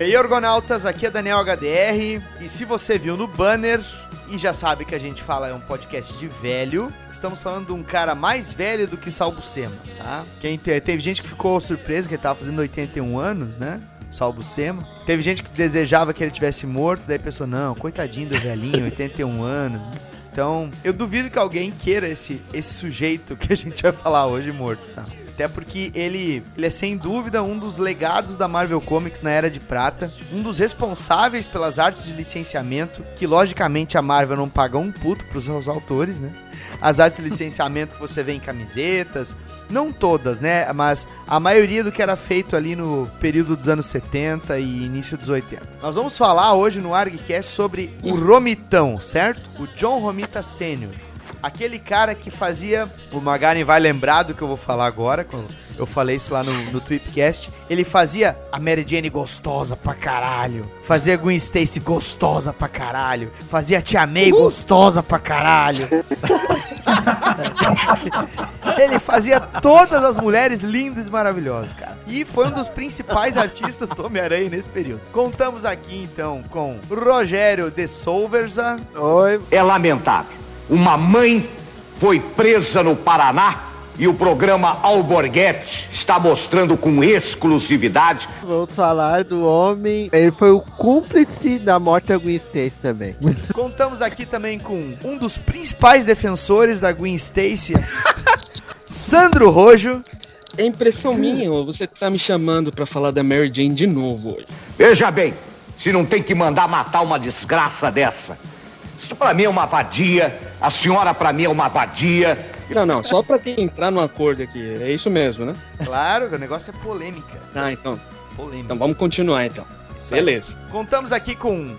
E aí, aqui é Daniel HDR. E se você viu no banner e já sabe que a gente fala é um podcast de velho, estamos falando de um cara mais velho do que Salbucema, tá? Quem te- teve gente que ficou surpreso que ele tava fazendo 81 anos, né? Salbucema. Teve gente que desejava que ele tivesse morto, daí pensou, não, coitadinho do velhinho, 81 anos. né? Então, eu duvido que alguém queira esse, esse sujeito que a gente vai falar hoje morto, tá? Até porque ele, ele é sem dúvida um dos legados da Marvel Comics na Era de Prata, um dos responsáveis pelas artes de licenciamento, que logicamente a Marvel não paga um puto pros seus autores, né? As artes de licenciamento que você vê em camisetas, não todas, né? Mas a maioria do que era feito ali no período dos anos 70 e início dos 80. Nós vamos falar hoje no ArgCast sobre o Romitão, certo? O John Romita Sr. Aquele cara que fazia. O Magaren vai lembrar do que eu vou falar agora, quando eu falei isso lá no, no Tweepcast. Ele fazia a Mary Jane gostosa pra caralho. Fazia a Gwen Stacy gostosa pra caralho. Fazia a Tia May gostosa pra caralho. Ele fazia todas as mulheres lindas e maravilhosas, cara. E foi um dos principais artistas do Homem-Aranha nesse período. Contamos aqui então com Rogério de Souverza. Oi. É lamentável. Uma mãe foi presa no Paraná e o programa Alborguete está mostrando com exclusividade Vamos falar do homem. Ele foi o cúmplice da morte da Gwen Stacy também. Contamos aqui também com um dos principais defensores da Gwen Stacy, Sandro Rojo. É impressão minha, ou você tá me chamando pra falar da Mary Jane de novo hoje? Veja bem, se não tem que mandar matar uma desgraça dessa. Isso pra mim é uma vadia, a senhora pra mim é uma vadia. Não, não, só pra ter- entrar num acordo aqui. É isso mesmo, né? Claro, o negócio é polêmica. Ah, então. Polêmica. Então vamos continuar então. Isso aí. Beleza. Contamos aqui com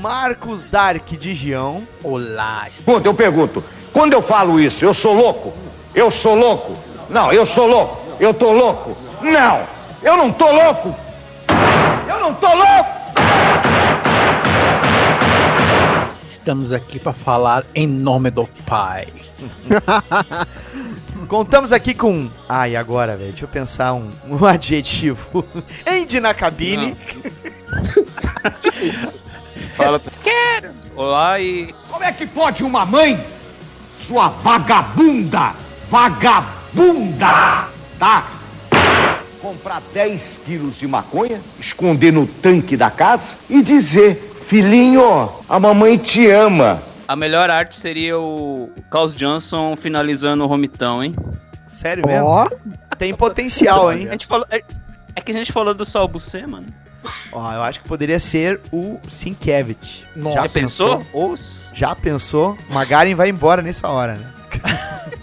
Marcos Dark de Gião. Olá, Escuta, eu pergunto, quando eu falo isso, eu sou louco? Eu sou louco? Não, eu sou louco. Eu tô louco? Não, eu não tô louco. Eu não tô louco. Estamos aqui para falar em nome do Pai. Contamos aqui com. Ai, agora, velho, deixa eu pensar um, um adjetivo. Andy na cabine. Fala. Quero! Olá e. Como é que pode uma mãe, sua vagabunda, vagabunda, tá? Comprar 10 quilos de maconha, esconder no tanque da casa e dizer, filhinho, a mamãe te ama. A melhor arte seria o Carlos Johnson finalizando o Romitão, hein? Sério mesmo? Ó, Tem potencial, hein? A gente falou. É, é que a gente falou do Sol Bucê, mano. Ó, eu acho que poderia ser o Sienkiewicz. Nossa. Já Já pensou? Os... Já pensou? Magaren vai embora nessa hora, né?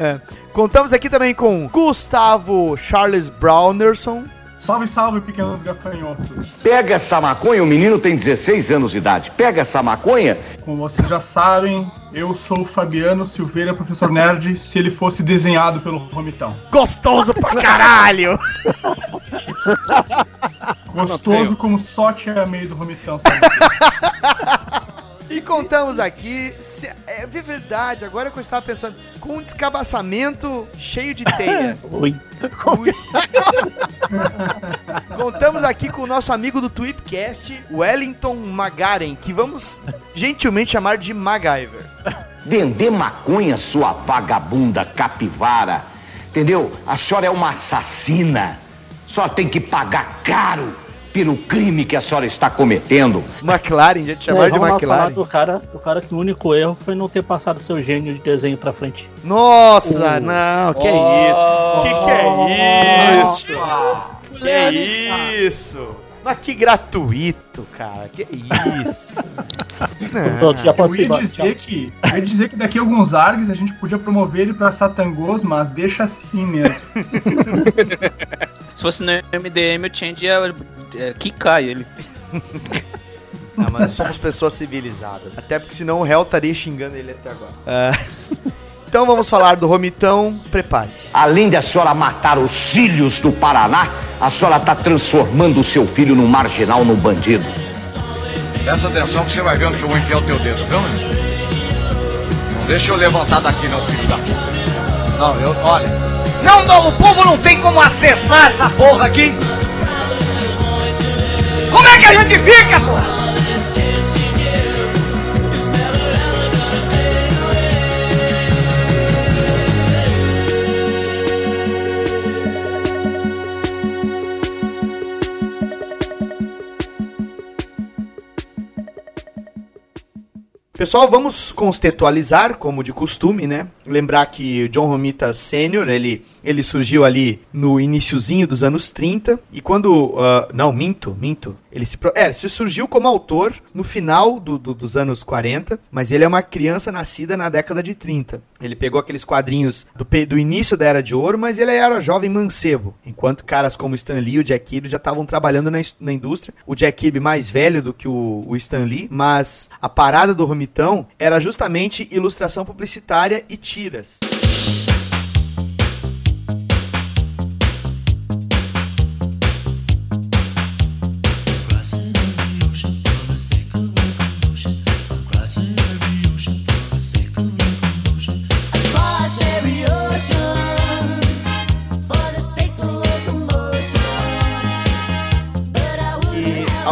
É. Contamos aqui também com Gustavo Charles Brownerson. Salve, salve, pequenos gafanhotos. Pega essa maconha, o menino tem 16 anos de idade. Pega essa maconha, Como vocês já sabem, eu sou o Fabiano Silveira, professor nerd, se ele fosse desenhado pelo Romitão. Gostoso pra caralho! Gostoso como só Tia May do Romitão, sabe? E contamos aqui, se- é verdade, agora que eu estava pensando, com um descabaçamento cheio de teia. Ui. Ui. Contamos aqui com o nosso amigo do Tweepcast, Wellington Magaren, que vamos gentilmente chamar de MacGyver. vender maconha, sua vagabunda capivara. Entendeu? A senhora é uma assassina. Só tem que pagar caro pelo crime que a senhora está cometendo. McLaren, já te chamaram É, de falar McLaren. do cara, do cara que o único erro foi não ter passado seu gênio de desenho pra frente. Nossa, não, que isso? Que que é isso? Que isso? Mas que gratuito, cara. Que isso? Pronto, já Eu ia dizer que, eu ia dizer que daqui a alguns args a gente podia promover ele pra Satangos, mas deixa assim mesmo. Se fosse no MDM, eu tinha de é, é, quicar ele. Não, mas somos pessoas civilizadas. Até porque senão o réu estaria xingando ele até agora. Ah, Então vamos falar do Romitão. Prepare-se. Além de a senhora matar os filhos do Paraná, a senhora está transformando o seu filho num marginal, num bandido. Presta atenção que você vai ver onde que eu vou enfiar o teu dedo, viu? Não deixa eu levantar daqui não, filho da puta. Não, eu, olha. Não, não, o povo não tem como acessar essa porra aqui. A gente fica, porra? Pessoal, vamos contextualizar, como de costume, né? Lembrar que o John Romita Sr., ele, ele surgiu ali no iniciozinho dos anos 30, e quando... ah, não, minto, minto. Ele se, é, ele se surgiu como autor no final do- do- dos anos 40, mas ele é uma criança nascida na década de 30. Ele pegou aqueles quadrinhos do, do início da Era de Ouro, mas ele era jovem mancebo, enquanto caras como Stan Lee e o Jack Kirby já estavam trabalhando na, na indústria. O Jack Kirby mais velho do que o, o Stan Lee, mas a parada do Romitão era justamente ilustração publicitária e tiras.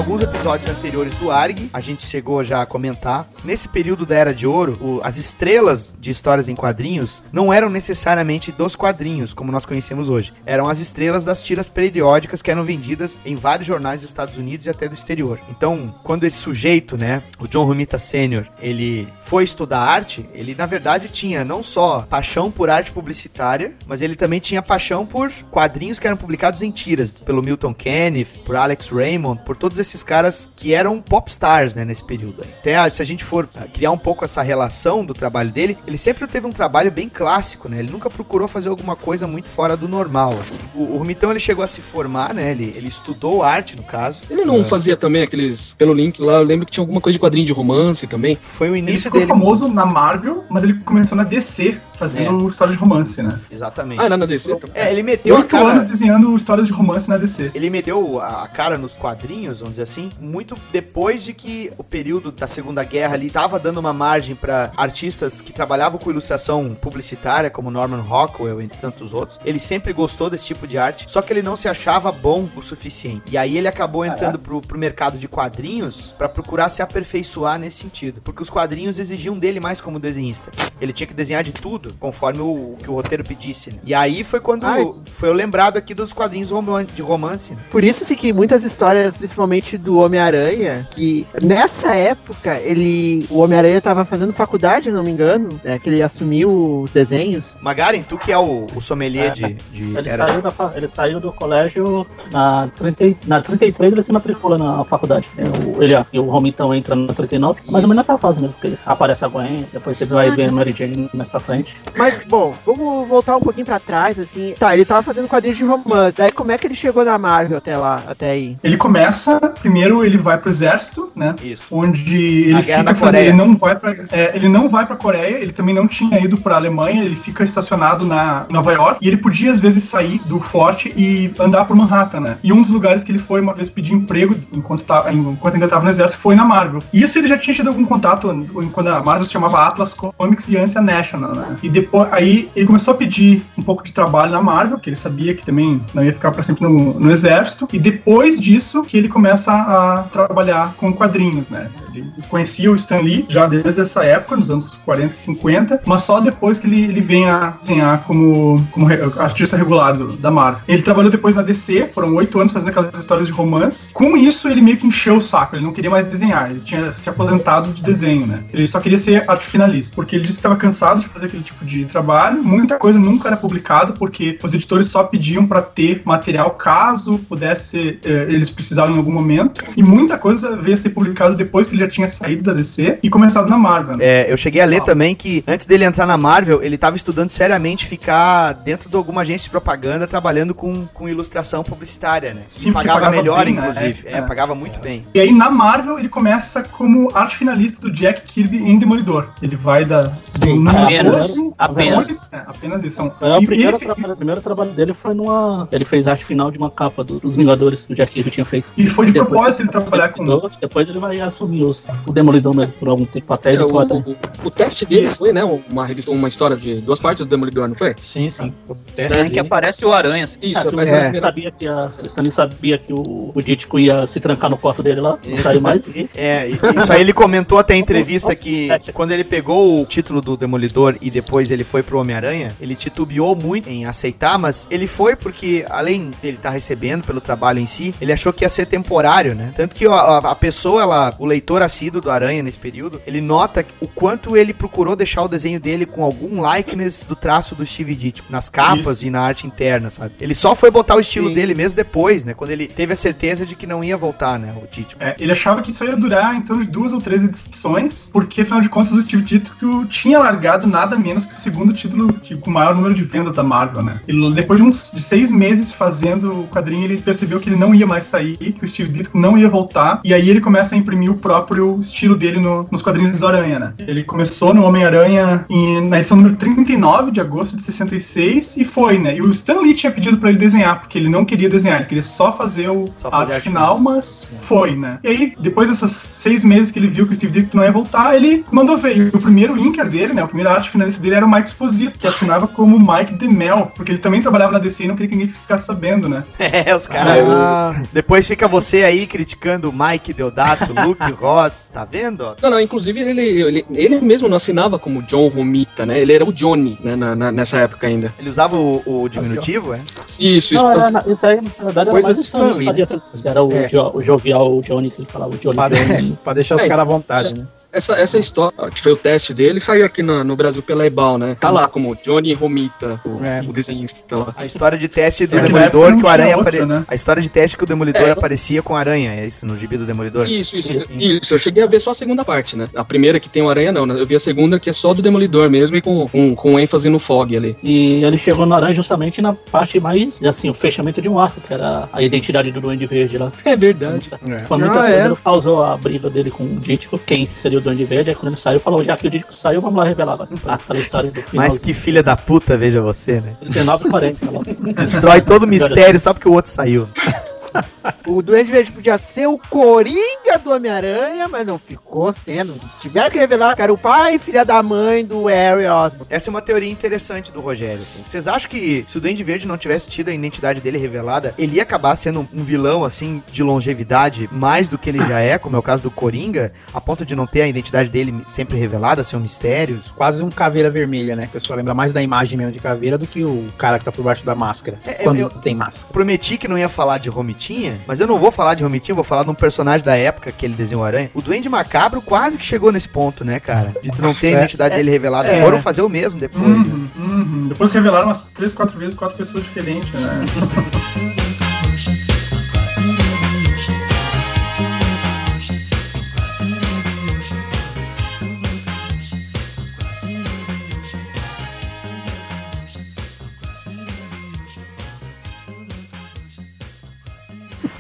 Alguns episódios anteriores do ARG, a gente chegou já a comentar. Nesse período da Era de Ouro, o- as estrelas de histórias em quadrinhos não eram necessariamente dos quadrinhos, como nós conhecemos hoje. Eram as estrelas das tiras periódicas que eram vendidas em vários jornais dos Estados Unidos e até do exterior. Então, quando esse sujeito, né, o John Romita Sr., ele foi estudar arte, ele na verdade tinha não só paixão por arte publicitária, mas ele também tinha paixão por quadrinhos que eram publicados em tiras, pelo Milton Kenneth, por Alex Raymond, por todos esses caras que eram popstars, né, nesse período. Até ah, se a gente for ah, criar um pouco essa relação do trabalho dele, ele sempre teve um trabalho bem clássico, né? Ele nunca procurou fazer alguma coisa muito fora do normal, assim. O, o Romitão, ele chegou a se formar, né? Ele, ele estudou arte, no caso. Ele não fazia também aqueles. Pelo link lá, eu lembro que tinha alguma coisa de quadrinho de romance também. Foi o Ele início ficou dele. famoso na Marvel, mas ele começou na DC, fazendo história de romance, né? Exatamente. Ah, era na DC também. É, ele meteu a Oito cara... anos desenhando histórias de romance na DC. Ele meteu a cara nos quadrinhos, vamos dizer assim, muito depois de que o período da Segunda Guerra ali tava dando uma margem pra artistas que trabalhavam com ilustração publicitária, como Norman Rockwell, entre tantos outros. Ele sempre gostou desse tipo de arte, só que ele não se achava bom o suficiente. E aí ele acabou entrando pro, pro mercado de quadrinhos pra procurar se aperfeiçoar nesse sentido, porque os quadrinhos exigiam dele mais como desenhista. Ele tinha que desenhar de tudo, conforme o, o que o roteiro pedisse. né? E aí foi quando Ai. foi o lembrado aqui dos quadrinhos de romance. né? Por isso assim, que muitas histórias, principalmente do Homem-Aranha, que nessa época ele. O Homem-Aranha tava fazendo faculdade, não me engano, é, que ele assumiu os desenhos. Magaren, tu que é o, o sommelier É. de, de Ele era- saiu, da, ele saiu do colégio na, 30, e- na 33, ele se matricula na faculdade. O- Ele, e o Romitão entra na 39, mais ou menos nessa fase, né? Porque aparece a Gwen, depois você vai ver a Mary Jane mais pra frente. Mas, bom, vamos voltar um pouquinho pra trás, assim. Tá, ele tava fazendo quadrinhos de romance. Aí como é que ele chegou na Marvel até lá, até aí? Ele começa, primeiro ele vai pro exército, né? Isso. Onde A ele guerra fica na fazendo, Coreia. ele não vai pra, é, ele não vai pra Coreia, ele também não tinha ido pra Alemanha, ele fica estacionado na Nova York e ele podia às vezes sair do forte e andar por Manhattan, né? E um dos lugares que ele foi uma vez pedir emprego enquanto, tá, enquanto ainda tava no exército foi na Marvel. E isso ele já tinha tido algum contato quando a Marvel se chamava Atlas Comics e antes a National, né? E depois aí ele começou a pedir um pouco de trabalho na Marvel, que ele sabia que também não ia ficar pra sempre no, no exército. E depois disso que ele começa a trabalhar com quadrinhos, né? Ele conhecia o Stan Lee já desde essa época, nos anos 40 e 50, mas só depois que ele, ele vem a desenhar como, como artista regular do- da Marvel. Ele trabalhou depois na DC, foram oito anos fazendo aquelas histórias de romance. Com isso, ele meio que encheu o saco, ele não queria mais desenhar, ele tinha se aposentado de desenho, né? Ele só queria ser arte finalista, porque ele disse que estava cansado de fazer aquele tipo de trabalho. Muita coisa nunca era publicada, porque os editores só pediam para ter material caso pudesse eh, eles precisavam em algum momento. E muita coisa veio a ser publicada depois que ele já tinha saído da DC e começado na Marvel. né? É, eu cheguei a ler também que antes dele entrar na Marvel, ele tava estudando seriamente ficar dentro de alguma agência de propaganda trabalhando com, com ilustração publicitária, né? Sim, pagava, pagava melhor, bem, né? inclusive. É, É. pagava muito bem. E aí na Marvel ele começa como arte finalista do Jack Kirby em Demolidor. Ele vai da do número apenas. 12 Apenas. é, apenas isso. São, É, o primeiro, ele- trabalho, o primeiro trabalho dele foi numa. Ele fez arte final de uma capa do- dos Vingadores que o Jack Kirby tinha feito. E foi de Depois- propósito ele trabalhar com. Depois, depois ele vai assumir os, o Demolidor mesmo por algum tempo. Até ele É, o, pode. o- o teste dele foi, né? Uma revista, uma história de duas partes do Demolidor, não foi? Sim, sim. O teste É, dele- que aparece o Aranha. assim. Isso, É, mas tu na é. sabia que a, o Stanley sabia que o, o Dítico ia se trancar no quarto dele lá, não saiu mais. E, É, e- isso aí ele comentou até em entrevista que quando ele pegou o título do Demolidor e depois ele foi pro Homem-Aranha, ele titubeou muito em aceitar, mas ele foi porque, além dele estar recebendo pelo trabalho em si, ele achou que ia ser temporário, né? Tanto que a, a- a pessoa, ela, o leitor assíduo do Aranha nesse período, ele nota o quanto ele procurou deixar o desenho dele com algum likeness do traço do Steve Ditko, nas capas Isso. e na arte interna, sabe? Ele só foi botar o estilo Sim. dele mesmo depois, né? Quando ele teve a certeza de que não ia voltar, né? O Ditko. É, ele achava que isso ia durar em torno de duas ou três edições, porque afinal de contas o Steve Ditko tinha largado nada menos que o segundo título que, com o maior número de vendas da Marvel, né? Ele, depois de uns de seis meses fazendo o quadrinho, ele percebeu que ele não ia mais sair, que o Steve Ditko não ia voltar, e aí ele começa a imprimir o próprio estilo dele no- nos quadrinhos do Aranha, né? Ele começou no Homem-Aranha em- na edição número 39 de agosto de 66 e foi, né? E o Stan Lee tinha pedido pra ele desenhar, porque ele não queria desenhar, ele queria só fazer o Só fazer arte arte final, mas foi, né? E aí, depois dessas seis meses que ele viu que o Steve Ditko não ia voltar, ele mandou ver. E o primeiro inker dele, né? O primeiro arte finalista dele era o Mike Exposito, que assinava como Mike DeMel, porque ele também trabalhava na DC e não queria que ninguém ficasse sabendo, né? É, os caras. Ah, Depois fica você aí criticando o Mike Deodato, Luke Ross. Tá vendo? ó? Não, não, inclusive ele, ele, ele mesmo não assinava como John Romita, né? Ele era o Johnny, né? na- na- nessa época ainda. Ele usava o, o diminutivo, é? Isso, isso. não, era, na- isso aí, na verdade, era Coisa mais o Stanley. Trans- Era o, É. jo, o jovial Johnny, que ele falava, o Johnny Pra, Johnny. pra deixar os É, caras à vontade, né? Essa, essa história, que foi o teste dele, saiu aqui no, no Brasil pela Ebal, né? Tá lá como Johnny Romita, o, É. o desenhista lá. A história de teste do É Demolidor que o Aranha tinha outra, apare... né? A história de teste que o Demolidor É. aparecia com Aranha, é isso, no gibi do Demolidor? Isso, isso, Sim, sim. isso. Eu cheguei a ver só a segunda parte, né? A primeira que tem o Aranha, não, né? Eu vi a segunda que é só do Demolidor mesmo e com, com, com ênfase no Fog ali. E ele chegou no Aranha justamente na parte mais, assim, o fechamento de um arco, que era a identidade do Duende Verde lá. É verdade. É. Foi Não, coisa, é. causou a briga dele com o Dítico, quem seria o Duende Verde, aí quando ele saiu, falou, já que o Dítico saiu, vamos lá revelar agora. Aquela história do final. Mas que filha da puta, veja você, né? 39 e 40, lá. Destrói todo o mistério só porque o outro saiu. o Duende Verde podia ser o Coringa do Homem-Aranha, mas não ficou sendo. Tiveram que revelar que era o pai e filha da mãe do Harry Osborn. Essa é uma teoria interessante do Rogério. assim. Vocês acham que se o Duende Verde não tivesse tido a identidade dele revelada, ele ia acabar sendo um vilão, assim, de longevidade, mais do que ele já é, como é o caso do Coringa, a ponto de não ter a identidade dele sempre revelada, ser um mistério? Quase um caveira vermelha, né? O pessoal lembra mais da imagem mesmo de caveira do que o cara que tá por baixo da máscara. É, quando eu- tem máscara. Prometi que não ia falar de Romitinha, mas eu não vou falar de Romitinha, eu vou falar de um personagem da época que ele desenhou o Aranha. O Duende Macabro quase que chegou nesse ponto, né, cara? De tu não ter a É, identidade dele revelada. é. Foram fazer o mesmo depois. né? Uhum, uhum. Depois revelaram umas três, quatro vezes, quatro pessoas diferentes, né?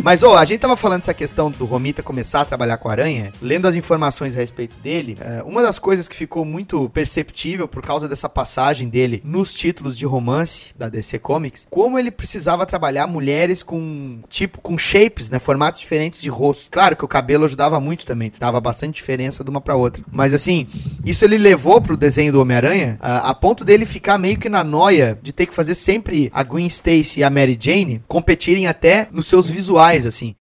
Mas, ó, a gente tava falando dessa questão do Romita começar a trabalhar com a aranha. Lendo as informações a respeito dele, é, uma das coisas que ficou muito perceptível por causa dessa passagem dele nos títulos de romance da DC Comics, como ele precisava trabalhar mulheres com, tipo, com shapes, né? Formatos diferentes de rosto. Claro que o cabelo ajudava muito também, dava bastante diferença de uma pra outra. Mas, assim, isso ele levou pro desenho do Homem-Aranha a, a ponto dele ficar meio que na noia de ter que fazer sempre a Gwen Stacy e a Mary Jane competirem até nos seus visuais, assim.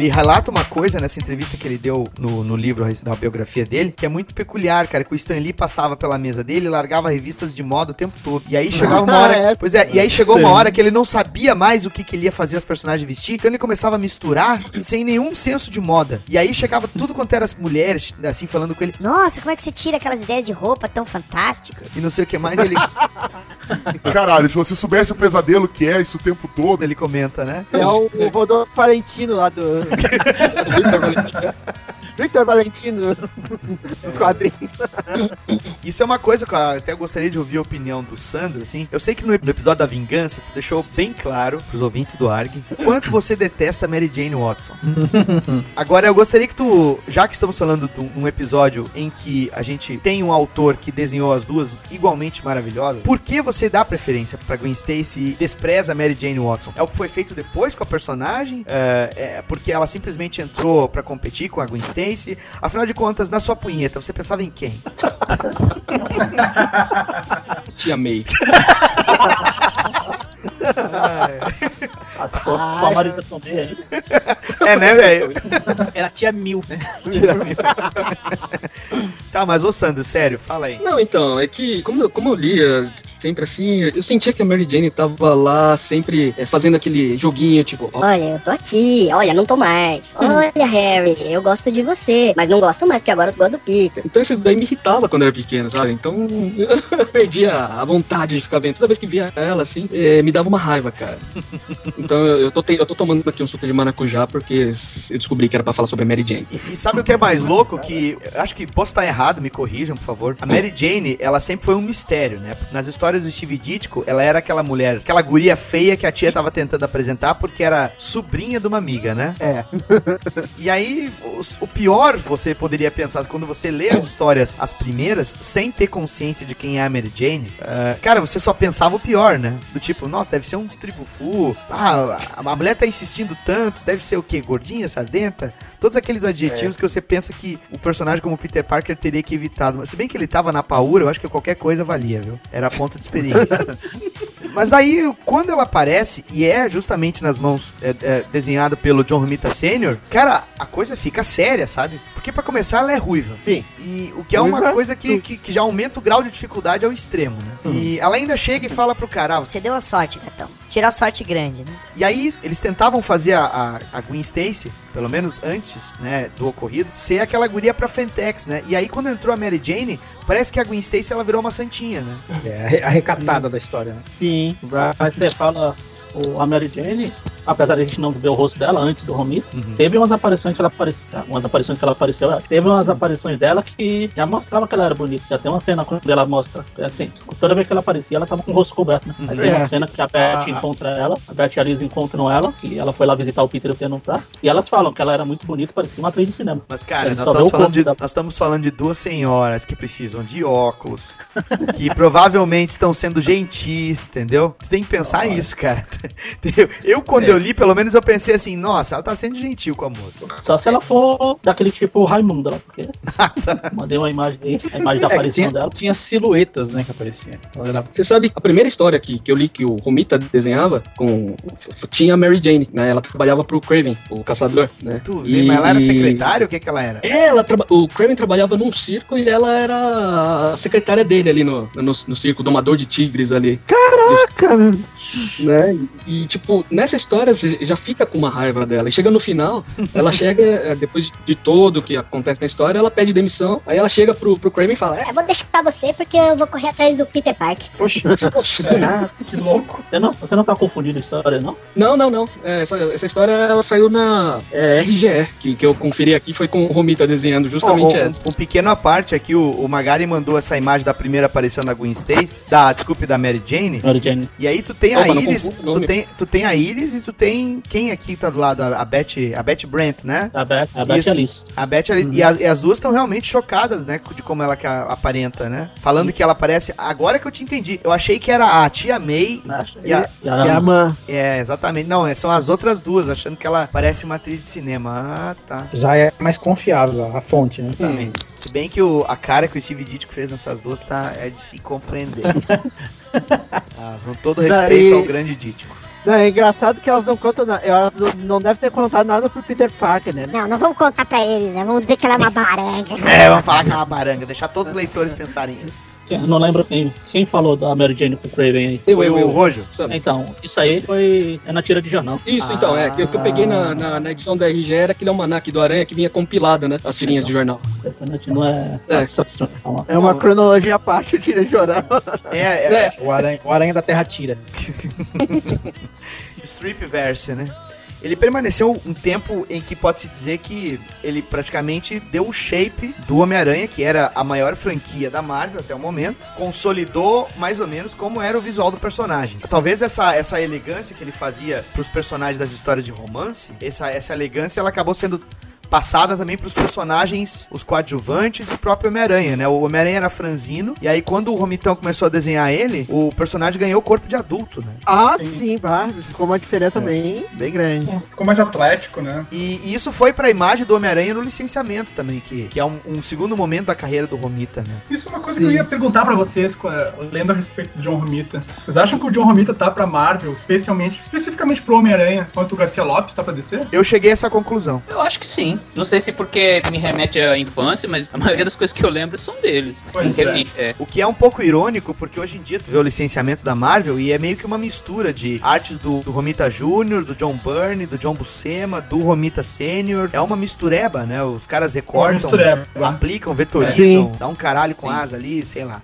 Ele relata uma coisa nessa entrevista que ele deu no, no livro da biografia dele, que é muito peculiar, cara, que o Stan Lee passava pela mesa dele e largava revistas de moda o tempo todo. E aí chegava uma hora. É. Pois é, e aí chegou uma hora que ele não sabia mais o que, que ele ia fazer as personagens vestir, então ele começava a misturar sem nenhum senso de moda. E aí chegava tudo quanto era as mulheres, assim, falando com ele, Nossa, como é que você tira aquelas ideias de roupa tão fantásticas? e não sei o que mais, ele, Caralho, se você soubesse o pesadelo que é isso o tempo todo. ele comenta, né? É o, o Rodolfo Valentino lá do. Victor Valentino dos quadrinhos. Isso é uma coisa que eu até gostaria de ouvir a opinião do Sandro, assim. Eu sei que no, episódio da vingança, tu deixou bem claro pros ouvintes do ARG o quanto você detesta Mary Jane Watson. Agora, eu gostaria que tu, já que estamos falando de um episódio em que a gente tem um autor que desenhou as duas igualmente maravilhosas, por que você dá preferência pra Gwen Stacy e despreza Mary Jane Watson? É o que foi feito depois com a personagem? É, é porque ela simplesmente entrou pra competir com a Gwen Stacy? Afinal de contas, na sua punheta, você pensava em quem? Te amei. As fotos com a Marisa Tomei aí. É, né, velho? Era tia Mil, né? Tira mil. tá, mas ô Sandro, sério, fala aí. Não, então, é que como, eu- como eu lia sempre assim, eu sentia que a Mary Jane tava lá sempre é, fazendo aquele joguinho, tipo, ó, Olha, eu tô aqui. Olha, não tô mais. Olha, Harry, eu gosto de você. Mas não gosto mais, porque agora eu gosto do Peter. Então isso daí me irritava quando eu era pequeno, sabe? Então eu perdia a vontade de ficar vendo. Toda vez que via ela, assim, eh, me dava uma raiva, cara. Então eu, eu, tô, te- eu tô tomando aqui um suco de maracujá porque eu descobri que era pra falar sobre a Mary Jane. E, e sabe o que é mais louco? Que acho que posso estar errado, me corrijam, por favor. A Mary Jane, ela sempre foi um mistério, né? Nas histórias do Steve Ditko, ela era aquela mulher, aquela guria feia que a tia tava tentando apresentar porque era sobrinha de uma amiga, né? É. E aí, os- o pior você poderia pensar, quando você lê as histórias, as primeiras, sem ter consciência de quem é a Mary Jane, ah, cara, você só pensava o pior, né? Do tipo, nossa, deve ser um tribufu, ah, a, a mulher tá insistindo tanto, deve ser o quê? Gordinha, sardenta? Todos aqueles adjetivos que você pensa que o personagem como Peter Parker teria que evitado. Mas Se bem que ele tava na paura, eu acho que qualquer coisa valia, viu? Era ponto de experiência. Mas aí, quando ela aparece, e é justamente nas mãos é, é, desenhada pelo John Romita Sr., cara, a coisa fica séria, sabe? Porque pra começar, ela é ruiva. Sim. E o que é uma Ruiva, coisa que, que, que já aumenta o grau de dificuldade ao extremo, né? E ela ainda chega e fala pro cara, ah, você... Você deu a sorte, gatão. Tirou a sorte grande, né? E aí, eles tentavam fazer a, a, a Gwen Stacy, pelo menos antes, né, do ocorrido, ser aquela guria pra Fentex, né? E aí, quando entrou a Mary Jane, parece que a Gwen Stacy, ela virou uma santinha, né? É, a re- a recatada da história, né? Sim. Você fala, o, a Mary Jane, apesar de a gente não ver o rosto dela antes do Romita, Uhum. teve umas aparições que ela apareceu, umas aparições que ela apareceu, é, teve umas aparições dela que já mostrava que ela era bonita. Já tem uma cena quando ela mostra, é assim, toda vez que ela aparecia, ela tava com o rosto coberto, né? Aí tem É. uma cena que a Beth Ah. encontra ela, a Beth e a Liz encontram ela, que ela foi lá visitar o Peter e não tá, e elas falam que ela era muito bonita, parecia uma atriz de cinema. Mas, cara, nós estamos, de, da- nós estamos falando de duas senhoras que precisam de óculos, que provavelmente estão sendo gentis, entendeu? Tu tem que pensar isso, cara. Eu, quando eu li, pelo menos eu pensei assim, nossa, ela tá sendo gentil com a moça. Só se ela for daquele tipo Raimundo lá, porque mandei uma imagem aí, a imagem da É, aparição tinha, dela. tinha silhuetas, né, que apareciam. Era- Você sabe, a primeira história que, que eu li que o Romita desenhava com. Tinha a Mary Jane, né? Ela trabalhava pro Craven, o caçador, né? Tu vê, mas ela era secretária? O que que ela era? Ela traba- o Craven trabalhava num circo e ela era a secretária dele ali no, no, no circo, domador de tigres ali. Caraca, né? E, tipo, nessa história você já fica com uma raiva dela. E chega no final, ela chega, eh, depois de todo o que acontece na história, ela pede demissão. Aí ela chega pro, pro Kraven e fala: É, Eu vou deixar você porque eu vou correr atrás do Peter Parker. que louco. Você não, você não tá confundindo a história, não? Não, não, não. É, essa, essa história ela saiu na é, RGE, que, que eu conferi aqui, foi com o Romita desenhando justamente Ó, um, essa. um pequeno à parte aqui, o, o Magari mandou essa imagem da primeira aparição da Gwen Stacy, da, desculpe, da Mary Jane. Mary Jane. E aí tu tem Opa, a Iris, tu tem, tu tem a Iris e tu tem quem aqui tá do lado? A, a Beth, a Beth Brent, né? A Beth, a Beth e a Alice. A Beth ali, e, as, e as duas estão realmente chocadas, né? De como ela que a- aparenta, né? Falando que ela parece. Agora que eu te entendi. Eu achei que era a tia May e a. E a mãe. É, exatamente. Não, é, são as outras duas, achando que ela parece uma atriz de cinema. Ah, tá. Já é mais confiável a fonte, né? Exatamente. Se bem que o, a cara que o Steve Ditko fez nessas duas tá, é de se compreender. ah, com todo respeito Daí- ao grande Ditko. Não, é engraçado que elas não contam nada. Elas não- não devem ter contado nada pro Peter Parker, né? Não, não vamos contar pra eles, né? Vamos dizer que ela é uma baranga. É, vamos falar que é uma baranga, deixar todos os leitores pensarem isso. Eu não lembro quem, quem falou da Mary Jane com o Craven aí. Eu, Foi eu, o eu. Rojo. Sabe? Então, isso aí foi é na tira de jornal. Isso, então, é. Que, que eu peguei na, na, na edição da RG era aquele almanac do Aranha que vinha compilado, né? As tirinhas de jornal. Não é. É. falar. É uma cronologia à parte, eu tirei de oral. É, é, É. O aranha, o aranha da Terra tira. Stripverse, né? Ele permaneceu um tempo em que pode-se dizer que ele praticamente deu o shape do Homem-Aranha, que era a maior franquia da Marvel até o momento. Consolidou mais ou menos como era o visual do personagem. Talvez essa, essa elegância que ele fazia pros personagens das histórias de romance, essa, essa elegância ela acabou sendo passada também pros personagens, os coadjuvantes e o próprio Homem-Aranha, né? O Homem-Aranha era franzino, e aí quando o Romitão começou a desenhar ele, o personagem ganhou corpo de adulto, né? Ah, sim, bah, ficou uma diferença bem, bem grande. Ficou mais atlético, né? E, e isso foi pra imagem do Homem-Aranha no licenciamento também, que, que é um, um segundo momento da carreira do Romita, né? Isso é uma coisa que eu ia perguntar pra vocês, a- lendo a respeito do John Romita. Vocês acham que o John Romita tá pra Marvel, especialmente, especificamente pro Homem-Aranha, quanto o Garcia Lopes tá pra DC? Eu cheguei a essa conclusão. Eu acho que sim. Não sei se porque me remete à infância, mas a maioria das coisas que eu lembro são deles. Pois é. É. O que é um pouco irônico, porque hoje em dia tu vê o licenciamento da Marvel e é meio que uma mistura de artes do, do Romita Jr., do John Byrne, do John Buscema, do Romita Sênior. É uma mistureba, né? Os caras recortam, aplicam, vetorizam, Sim. dá um caralho com Sim. asa ali, sei lá.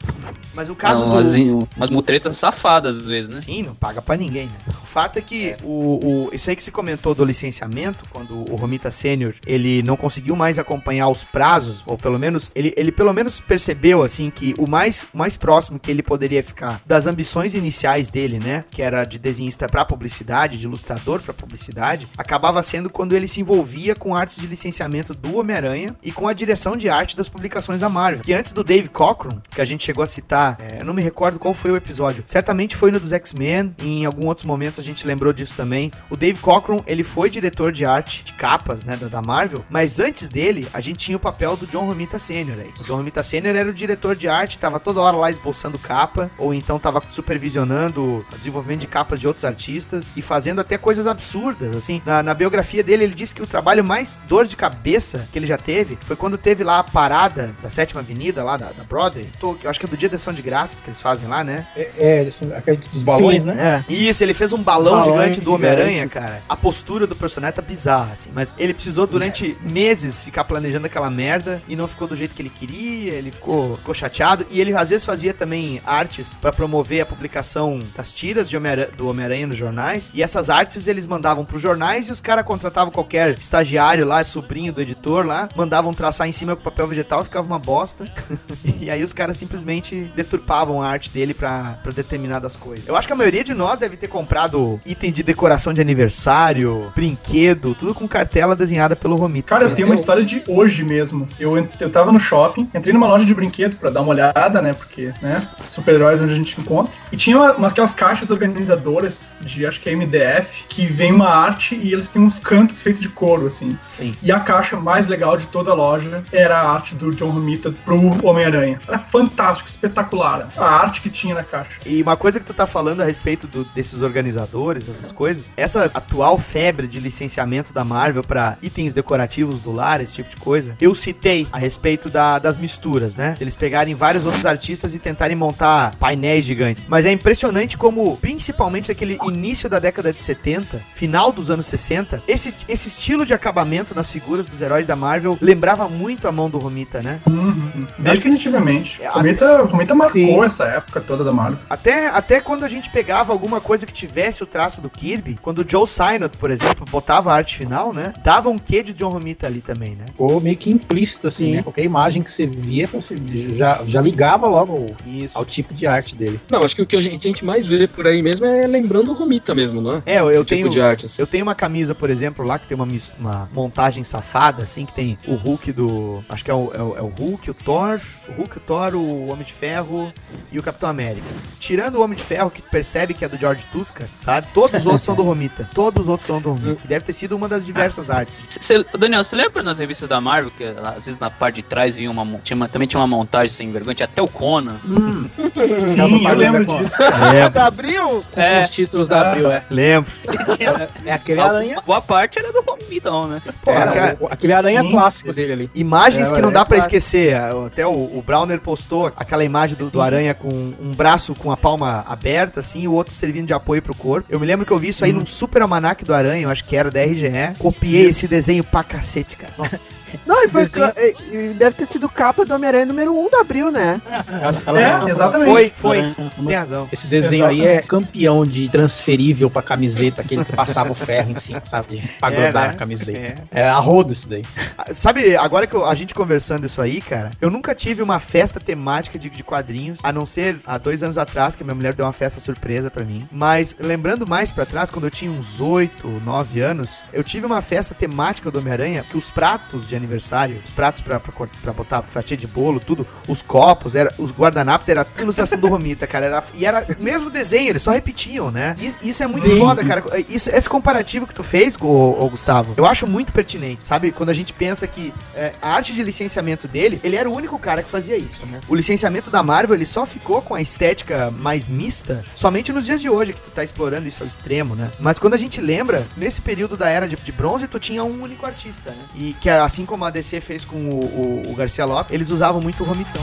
Mas o caso Não, do... umas, umas mutretas safadas às vezes, né? Sim, não paga pra ninguém, né? O fato é que O, o, isso aí que se comentou do licenciamento, quando o Romita Sênior, ele não conseguiu mais acompanhar os prazos, ou pelo menos, ele, ele pelo menos percebeu, assim, que o mais, mais próximo que ele poderia ficar das ambições iniciais dele, né, que era de desenhista pra publicidade, de ilustrador pra publicidade, acabava sendo quando ele se envolvia com artes de licenciamento do Homem-Aranha e com a direção de arte das publicações da Marvel. Que antes do Dave Cockrum, que a gente chegou a citar, é, eu não me recordo qual foi o episódio, certamente foi no dos X-Men, em algum outros momentos a gente lembrou disso também. O Dave Cockrum, ele foi diretor de arte de capas, né, da, da Marvel, mas antes dele, a gente tinha o papel do John Romita Sr. aí. O John Romita Sr. era o diretor de arte, tava toda hora lá esboçando capa, ou então tava supervisionando o desenvolvimento de capas de outros artistas e fazendo até coisas absurdas, assim. Na, na biografia dele, ele disse que o trabalho mais dor de cabeça que ele já teve foi quando teve lá a parada da Sétima Avenida, lá da, da Broadway. Tô- que eu acho que é do Dia da Ação de Graças que eles fazem lá, né? É, é dos balões, Sim, né? É. Isso, ele fez um balão Balão gigante do. Homem-Aranha, cara. A postura do personagem tá bizarra, assim. Mas ele precisou durante meses ficar planejando aquela merda e não ficou do jeito que ele queria. Ele ficou, ficou chateado. E ele às vezes fazia também artes pra promover a publicação das tiras Homem do Homem-Aranha nos jornais. E essas artes eles mandavam pros jornais e os caras contratavam qualquer estagiário lá, sobrinho do editor lá, mandavam traçar em cima com papel vegetal, ficava uma bosta. e aí os caras simplesmente deturpavam a arte dele pra determinadas coisas. Eu acho que a maioria de nós deve ter comprado item de decoração de aniversário, brinquedo, tudo com cartela desenhada pelo Romito. Cara, eu tenho uma história de hoje mesmo. Eu, eu tava no shopping, entrei numa loja de brinquedo pra dar uma olhada, né? Porque, né? Super-heróis onde a gente encontra. E tinha uma, uma- aquelas caixas organizadoras de, acho que é MDF, que vem uma arte e eles têm uns cantos feitos de couro, assim. Sim. E a caixa mais legal de toda a loja era a arte do John Romita pro Homem-Aranha. Era fantástico, espetacular. A arte que tinha na caixa. E uma coisa que tu tá falando a respeito do- desses organizadores, essas coisas, essa atual febre de licenciamento da Marvel pra itens decorativos do lar, esse tipo de coisa, eu citei a respeito da- das misturas, né? Eles pegarem vários outros artistas e tentarem montar painéis gigantes. Mas é impressionante como, principalmente naquele início da década de 70, final dos anos 60, esse, esse estilo de acabamento nas figuras dos heróis da Marvel lembrava muito a mão do Romita, né? Uhum. Definitivamente. É, O Romita, Romita marcou Sim. essa época toda da Marvel. Até, até quando a gente pegava alguma coisa que tivesse o traço do Kirby, quando o Joe Sinot, por exemplo, botava a arte final, né? Dava um quê de John Romita ali também, né? Ficou meio que implícito, assim, Sim. né? Qualquer imagem que você via, você já, já ligava logo ao, Isso. ao tipo de arte dele. Não, acho que o que a gente, a gente mais vê por aí mesmo é lembrando o Romita mesmo, não é? É, eu, eu tenho. tipo de arte, assim. Eu tenho uma camisa, por exemplo, lá que tem uma, uma montagem safada, assim, que tem o Hulk do. Acho que é o, é o, é o Hulk, o Thor, o Hulk, o Thor, o Homem de Ferro e o Capitão América. Tirando o Homem de Ferro, que percebe que é do George Tuska, sabe? Todos os outros são do Romita. Todos os outros são do Romita. Que deve ter sido uma das diversas artes. Cê- Daniel, você lembra nas revistas da Marvel que às vezes na parte de trás vinha uma, tinha uma- também tinha uma montagem sem vergonha, tinha até o Conan. Sim, eu lembro disso. Lembro. Da Abril? É. Os títulos da Abril, é. Lembro. É aquele aranha. Boa parte era do Romitão, né? Pô, é, o- aquele aranha Sim, clássico dele ali. Imagens É, que não é dá pra esquecer. Até o, o Browner postou aquela imagem do, do aranha com um braço com a palma aberta, assim, e o outro servindo de apoio pro corpo. Eu me lembro que eu vi isso aí num super almanac do aranha, eu acho que era da RGE. Copiei esse desenho pra cacete, cara. Não, e, foi, Desenho- e- e deve ter sido capa do Homem-Aranha número 1 da Abril, né? É, exatamente. Foi, foi. É, Tem razão. Esse desenho aí é campeão de transferível pra camiseta, aquele que passava o ferro em cima, sabe? Pra É, grudar né? na camiseta. É. É, a isso daí. Ah, Sabe, agora que eu- a gente conversando isso aí, cara, eu nunca tive uma festa temática de, de quadrinhos, a não ser há dois anos atrás, que a minha mulher deu uma festa surpresa pra mim. Mas lembrando mais pra trás, quando eu tinha uns 8, 9 anos, eu tive uma festa temática do Homem-Aranha, que os pratos de aniversário, os pratos pra, pra, pra botar fatia de bolo, tudo, os copos, era, os guardanapos, era tudo ilustração do Romita, cara. Era, e era o mesmo desenho, eles só repetiam, né? Isso, isso é muito foda, cara. Isso, esse comparativo que tu fez, ô, ô, Gustavo, eu acho muito pertinente, sabe? Quando a gente pensa que é, a arte de licenciamento dele, ele era o único cara que fazia isso, né? O licenciamento da Marvel, ele só ficou com a estética mais mista somente nos dias de hoje, que tu tá explorando isso ao extremo, né? Mas quando a gente lembra, nesse período da era de, de bronze, tu tinha um único artista, né? E que assim como a DC fez com o, o- o Garcia Lopes, eles usavam muito o Romitão.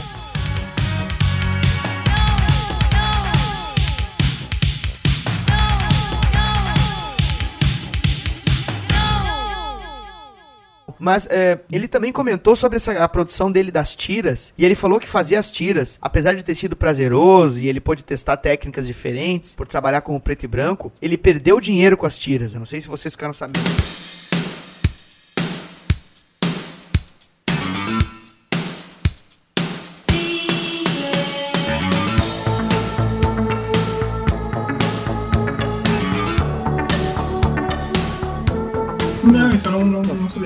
Mas é, ele também comentou sobre essa, a produção dele das tiras. E ele falou que fazia as tiras, apesar de ter sido prazeroso e ele pôde testar técnicas diferentes por trabalhar com o preto e branco, ele perdeu dinheiro com as tiras. Eu não sei se vocês ficaram sabendo.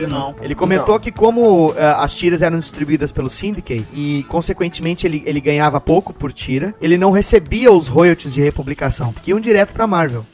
Não, não não. Não. Ele comentou que como eh, as tiras eram distribuídas pelo Syndicate e consequentemente ele, ele ganhava pouco por tira, ele não recebia os royalties de republicação, porque iam direto pra Marvel.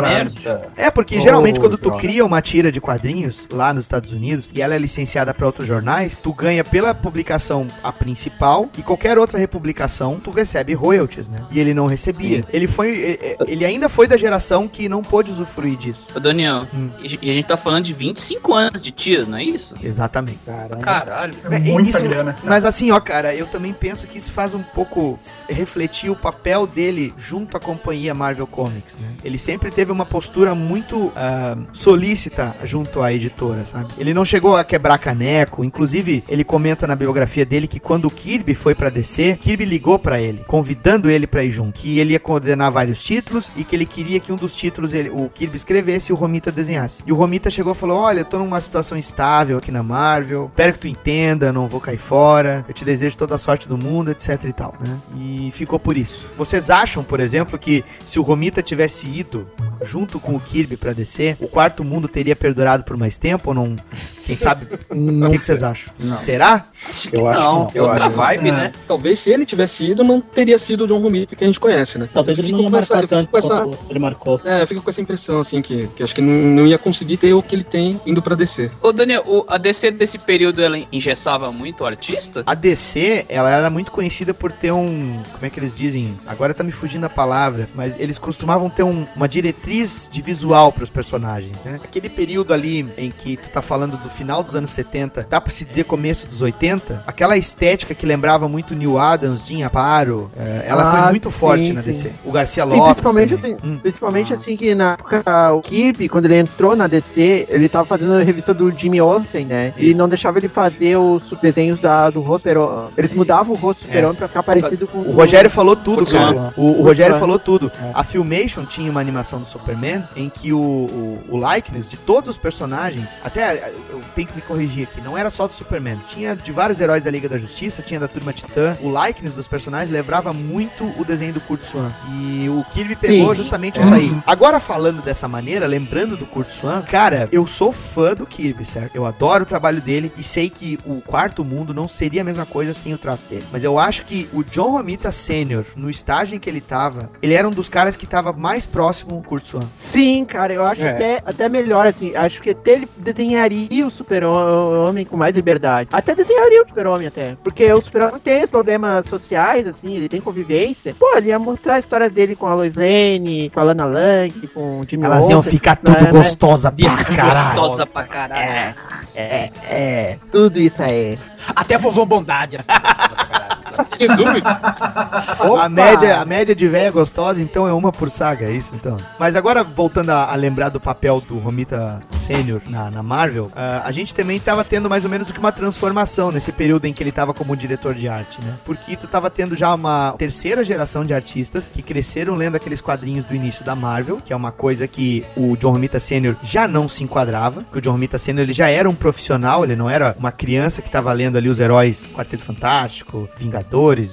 Merda. É, porque Oh, geralmente quando tu droga. cria uma tira de quadrinhos lá nos Estados Unidos e ela é licenciada para outros jornais, tu ganha pela publicação a principal e qualquer outra republicação tu recebe royalties, né? E ele não recebia. Ele foi ele- ele ainda foi da geração que não pôde usufruir disso. Ô, Daniel, Hum. e a gente tá falando de 25 anos de tiro, não é isso? Exatamente. Caramba. Caralho. É É, muita isso- grana. Mas assim, ó, cara, eu também penso que isso faz um pouco refletir o papel dele junto à companhia Marvel Comics, né? Ele sempre teve uma postura muito ah, solícita junto à editora, sabe? Ele não chegou a quebrar caneco, inclusive ele comenta na biografia dele que quando o Kirby foi pra DC, Kirby ligou pra ele, convidando ele pra ir junto, que ele ia coordenar vários títulos e que ele queria que um dos títulos ele, o Kirby escrevesse e o Romita desenhasse. E o Romita chegou e falou: "Olha, eu tô numa situação estável aqui na Marvel, espero que tu entenda, não vou cair fora, eu te desejo toda a sorte do mundo, etc e tal, né? E ficou por isso. Vocês acham, por exemplo, que se o Romita tivesse ido junto com o Kirby pra DC, o quarto mundo teria perdurado por mais tempo ou não? Quem sabe? O que, que vocês acham? Não. Será? eu acho Não, que não. Eu outra acho que não. vibe, né? Talvez se ele tivesse ido, não teria sido o John Romita que a gente conhece, né? Talvez Eu ele não ia com essa- tanto com essa- ele marcou. É, eu fico com essa impressão, assim, que, que acho que não, não ia conseguir ter o que ele tem indo pra DC. Ô, Daniel, o- a DC desse período ela engessava muito o artista? A DC, ela era muito conhecida por ter um. Como é que eles dizem? Agora tá me fugindo a palavra, mas eles costumavam ter um- uma diretriz de visual pros personagens, né? Aquele período ali em que tu tá falando do final dos anos 70, dá pra se dizer começo dos 80, aquela estética que lembrava muito New Adams, Jim Aparo, eh, ela Ah, foi muito sim, forte na sim. DC. O Garcia Sim, Lopes. principalmente também. assim, Hum. principalmente assim que na época o Kirby, quando ele entrou na DC, ele tava fazendo a revista do Jimmy Olsen, né? E Isso. não deixava ele fazer os desenhos da, do rosto Eles mudavam o rosto do super pra ficar parecido com É. O Rogério falou tudo, cara. O, o Rogério falou tudo. É. A Filmation tinha uma animação do Superman em que o, o, o likeness de todos os personagens, até eu tenho que me corrigir aqui, não era só do Superman. Tinha de vários heróis da Liga da Justiça, tinha da Turma Titã. O likeness dos personagens lembrava muito o desenho do Kurt Swan. E o Kirby pegou Sim. justamente isso aí. Agora falando dessa maneira, lembrando do Kurt Swan, cara, eu sou fã do Kirby, certo? Eu adoro o trabalho dele e sei que o Quarto Mundo não seria a mesma coisa sem o traço dele. Mas eu acho que o John Romita Sr., no estágio em que ele tava, ele era um dos caras que tava mais próximo do Kurt Swan. Sim, cara, eu acho É. até, até melhor, assim. Acho que até ele desenharia o super-homem com mais liberdade. Até desenharia o super-homem, até. Porque o super-homem tem os problemas sociais, assim, ele tem convivência. Pô, ele ia mostrar a história dele com a Lois Lane, com a Lana Lang, com o Jimmy Elas iam ficar né, tudo né? gostosa pra caralho. Gostosa pra caralho. É, é, tudo isso aí. Até a vovó Bondade. Jesus! A média, a média de véia gostosa, então, é uma por saga, é isso, então? Mas agora, voltando a, a lembrar do papel do Romita Sênior na, na Marvel, ah, a gente também tava tendo mais ou menos que uma transformação nesse período em que ele tava como diretor de arte, né? Porque tu tava tendo já uma terceira geração de artistas que cresceram lendo aqueles quadrinhos do início da Marvel, que é uma coisa que o John Romita Sênior já não se enquadrava, que o John Romita Sênior ele já era um profissional, ele não era uma criança que tava lendo ali os heróis Quarteto Fantástico, Vingadores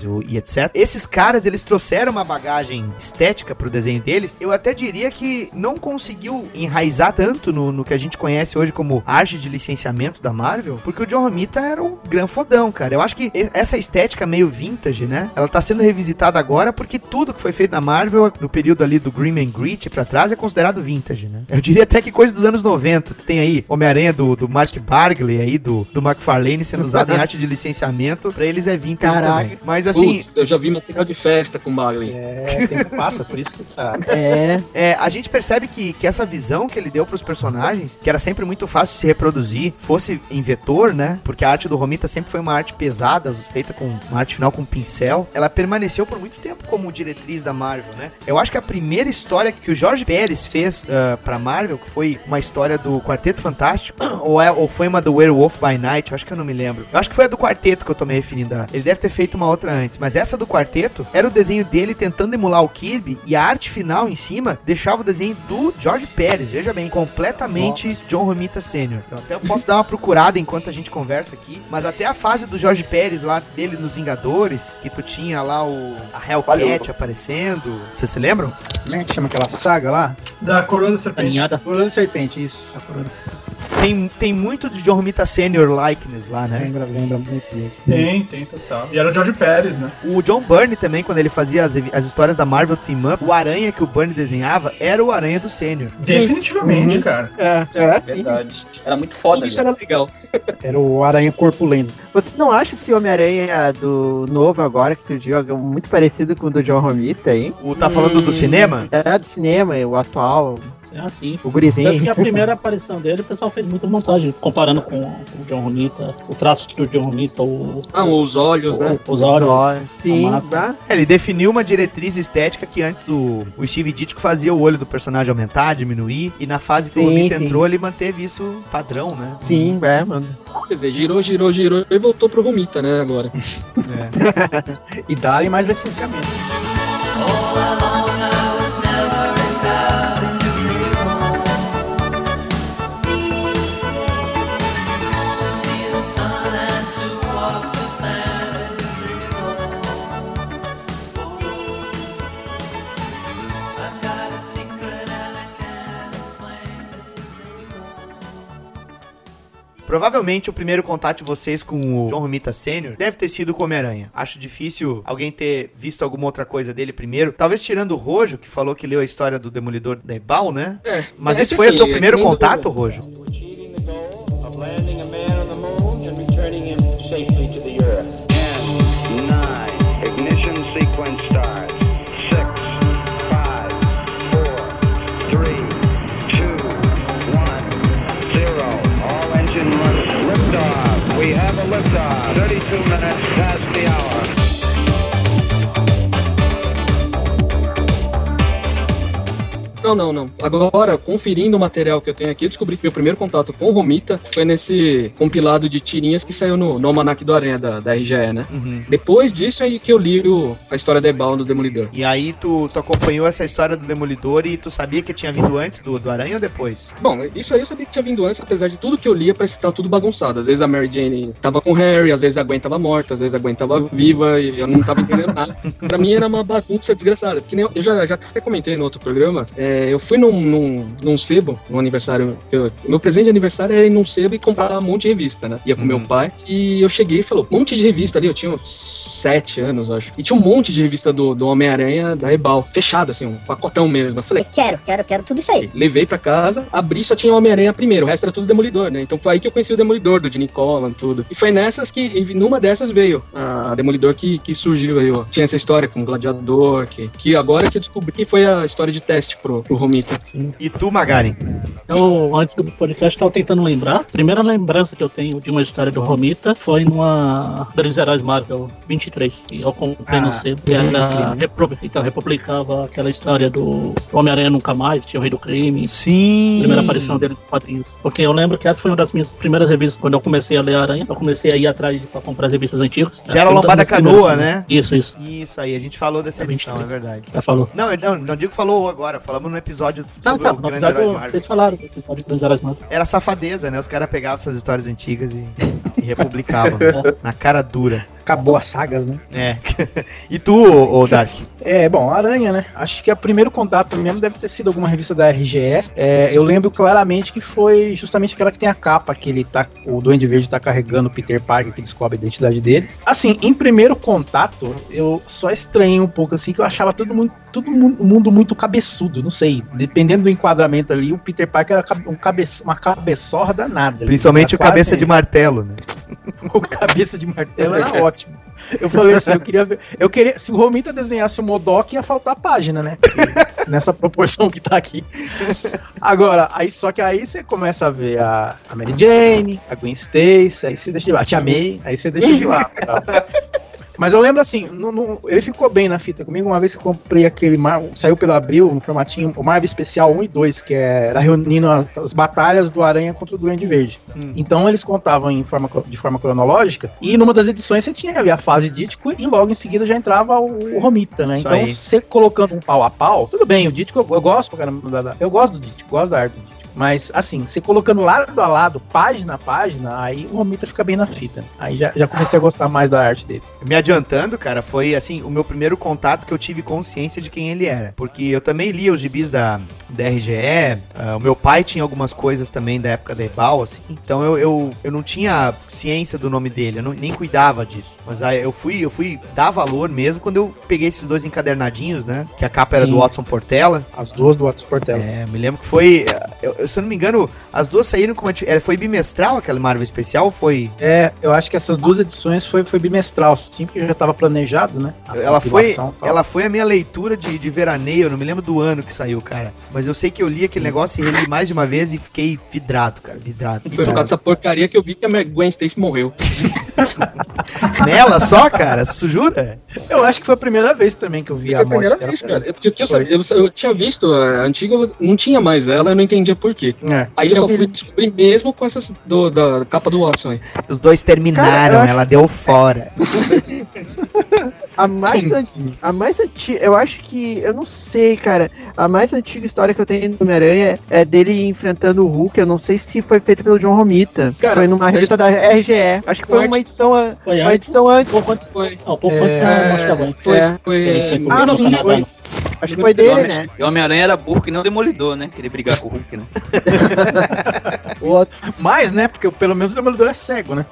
o- e etc. Esses caras, eles trouxeram uma bagagem estética pro desenho deles. Eu até diria que não conseguiu enraizar tanto no, no que a gente conhece hoje como arte de licenciamento da Marvel, porque o John Romita era um gran fodão, cara. Eu acho que essa estética meio vintage, né? Ela tá sendo revisitada agora porque tudo que foi feito na Marvel no período ali do Grim and Grit pra trás é considerado vintage, né? Eu diria até que coisa dos anos 90. Tu tem aí Homem-Aranha do, do Mark Bagley aí, do, do McFarlane sendo usado em arte de licenciamento. Pra eles é vintage Caraca. Mas assim, Putz, eu já vi material de festa com Bagley. É, tempo passa, por isso que tá. É, É, a gente percebe que, que essa visão que ele deu pros personagens, que era sempre muito fácil de se reproduzir, fosse em vetor, né? Porque a arte do Romita sempre foi uma arte pesada, feita com uma arte final com pincel. Ela permaneceu por muito tempo como diretriz da Marvel, né? Eu acho que a primeira história que o Jorge Pérez fez ah, pra Marvel, que foi uma história do Quarteto Fantástico, ou, é, ou foi uma do Werewolf by Night, eu acho que eu não me lembro. Eu acho que foi a do Quarteto que eu tô me referindo. a- Ele deve ter feito uma outra antes, mas essa do Quarteto era o desenho dele tentando emular o Kirby e a arte final em cima deixava o desenho do George Pérez, veja bem, completamente John Romita Sr. Eu até posso dar uma procurada enquanto a gente conversa aqui, mas até a fase do Jorge Pérez lá dele nos Vingadores, que tu tinha lá o a Hellcat aparecendo, vocês se lembram? Como é que chama aquela saga lá? Da coroa da serpente. Aninhada. Coroa da Serpente, isso. A Coroa da Serpente. Tem, tem muito de John Romita Sr. likeness lá, né? Lembra, lembra muito mesmo. Tem, tem, total. E era o George Pérez, né? O John Byrne também, quando ele fazia as, as histórias da Marvel Team Up, o aranha que o Byrne desenhava era o aranha do Sênior. Definitivamente, cara. é, é, sim. Verdade. Era muito foda, Isso era legal. Era o Aranha Corpulento. Você não acha esse Homem-Aranha do novo agora que surgiu muito parecido com o do John Romita aí? O tá falando do cinema? É do cinema, o atual, É assim. o Tanto gurizinho. que a primeira aparição dele, o pessoal fez muita montagem, comparando com o John Romita, o traço do John Romita, o, Ah, os olhos, né? os olhos. Sim, a máscara. tá? É, Ele definiu uma diretriz estética que antes do o Steve Ditko fazia o olho do personagem aumentar, diminuir, e na fase que o Sim, Romita sim. entrou, ele manteve isso padrão, né? Sim, é, mano. Quer dizer, girou, girou, girou e voltou pro Romita, né, agora. É. E dá-lhe mais licenciamento. Provavelmente o primeiro contato de vocês com o John Romita Sr. deve ter sido com o Homem-Aranha. Acho difícil alguém ter visto alguma outra coisa dele primeiro. Talvez tirando o Rojo, que falou que leu a história do Demolidor da Ebal, né? É, Mas esse foi o teu primeiro do- contato, Rojo? landing a man on the moon and returning him safely to the earth. Nine. Ignition sequence We have a liftoff. 32 minutes Não, não, não. Agora, conferindo o material que eu tenho aqui, eu descobri que meu primeiro contato com o Romita foi nesse compilado de tirinhas que saiu no, no Almanac do Aranha, da, da RGE, né? Uhum. Depois disso aí que eu li o- a história da Ebal do Demolidor. E aí tu, tu acompanhou essa história do Demolidor e tu sabia que tinha vindo antes do, do Aranha ou depois? Bom, isso aí eu sabia que tinha vindo antes, apesar de tudo que eu lia, parecia que tava tudo bagunçado. Às vezes a Mary Jane tava com o Harry, às vezes a Gwen tava morta, às vezes a Gwen tava viva e eu não tava entendendo nada. pra mim era uma bagunça desgraçada. Que nem eu, eu já, já até comentei no outro programa. é, é, eu fui num, num, num sebo, no aniversário. eu- meu presente de aniversário era ir num sebo e comprar um monte de revista, né? Ia com meu pai. E eu cheguei e falou: um monte de revista ali, eu tinha uns sete anos, acho. E tinha um monte de revista do, do Homem-Aranha da Ebal, fechado, assim, um pacotão mesmo. Eu falei, Quero, quero, quero tudo isso aí. Levei pra casa, abri só tinha Homem-Aranha primeiro, o resto era tudo Demolidor, né? Então foi aí que eu conheci o Demolidor, do Gene Colan, tudo. E foi nessas que, numa dessas veio a Demolidor que, que surgiu aí, ó. Tinha essa história com o Gladiador, que, que agora que eu descobri que foi a história de teste pro, pro Romita. E tu, Magaren? Eu, antes do podcast, estava tentando lembrar. A primeira lembrança que eu tenho de uma história do Romita foi numa Heróis Marvel 23. E eu comprei Ah, no sebo, que era então, republicava aquela história do Homem-Aranha Nunca Mais, tinha o Rei do Crime. Sim. Primeira aparição dele nos quadrinhos. Porque eu lembro que essa foi uma das minhas primeiras revistas. Quando eu comecei a ler Aranha, eu comecei a ir atrás pra comprar as revistas antigas. Já era Lombada Canoa, primeiras, né? Isso, isso. Isso aí, a gente falou dessa É edição, é 23. verdade. Já falou. Não, não, não digo que falou agora, falamos no episódio Não, tá, no episódio, vocês falaram do episódio dos Heróis Marvel. Era safadeza, né? Os caras pegavam essas histórias antigas e, e republicavam. né? na cara dura. Acabou as sagas, né? É. e tu, ô, ô Dark? É, bom, Aranha, né? Acho que o primeiro contato mesmo deve ter sido alguma revista da RGE. É, eu lembro claramente que foi justamente aquela que tem a capa, que ele tá. O Duende Verde tá carregando o Peter Parker, que descobre a identidade dele. Assim, em primeiro contato, eu só estranhei um pouco assim, que eu achava todo mundo, todo mundo, muito cabeçudo, não sei. Dependendo do enquadramento ali, o Peter Parker era um cabeça, uma cabeçorra danada. Principalmente o cabeça de martelo, né? o cabeça de martelo era ótimo. Eu falei assim, eu queria ver. Eu queria. Se o Romita desenhasse o Modok, ia faltar página, né? Nessa proporção que tá aqui. Agora, aí só que aí você começa a ver a, a Mary Jane, a Gwen Stacy, aí você deixa de lá. A Tia May, aí você deixa de lá. tá? Mas eu lembro assim, no- no- ele ficou bem na fita comigo. Uma vez que eu comprei aquele Mar saiu pelo Abril, um formatinho, o Marvel Especial 1 e 2, que é, era reunindo as, as batalhas do Aranha contra o Duende Verde. Então eles contavam em forma, de forma cronológica, e numa das edições você tinha ali a fase Dítico e logo em seguida já entrava o, o Romita, né? Isso Então aí. você colocando um pau a pau, tudo bem, o Dítico eu, eu gosto da- eu gosto do Dítico, gosto da arte do Dítico. Mas, assim, você colocando lado a lado, página a página, aí o Romita fica bem na fita. Aí já, já comecei a gostar mais da arte dele. Me adiantando, cara, foi assim, o meu primeiro contato que eu tive consciência de quem ele era. Porque eu também lia os gibis da, da RGE, ah, o meu pai tinha algumas coisas também da época da Ebal, assim. Então eu, eu, eu não tinha ciência do nome dele, eu não- nem cuidava disso. Mas aí eu fui, eu fui dar valor mesmo quando eu peguei esses dois encadernadinhos, né? Que a capa era Sim. do Watson Portela. As duas do Watson Portela. É, me lembro que foi. eu- eu- se eu não me engano, as duas saíram com uma. é, Foi bimestral aquela Marvel especial foi. É, eu acho que essas duas edições foi, foi bimestral, sim, porque já estava planejado, né? A Ela foi, ela foi a minha leitura de, de veraneio, eu não me lembro do ano que saiu, cara. Mas eu sei que eu li aquele negócio e reli mais de uma vez e fiquei vidrado, cara, vidrado. Foi por causa dessa porcaria que eu vi que a Gwen Stacy morreu. Nela só, cara? Você jura? Eu acho que foi a primeira vez também que eu vi Foi a a morte primeira dela. vez, cara. É porque eu, eu, eu tinha visto a antiga, não tinha mais ela, eu não entendia por É. Aí eu, Eu só fui descobrir mesmo com essas do- da capa do Watson aí. Os dois terminaram, Cara, acho- ela deu fora. A mais, antiga, a mais antiga, eu acho que, eu não sei, cara, a mais antiga história que eu tenho do Homem-Aranha é dele enfrentando o Hulk, eu não sei se foi feita pelo John Romita, Cara, foi numa ele- revista da RGE, acho que foi uma edição, Foi uma antes. edição antes, Pouco antes Foi. Não, pouco É, antes da Morte da Gwen. Foi, É. foi. Ah, no foi. Acho que foi dele, né? E o Homem-Aranha era burro que não demolidor, né? Queria brigar com o Hulk, né? O outro, Mais, né? Porque pelo menos o Demolidor é cego, né?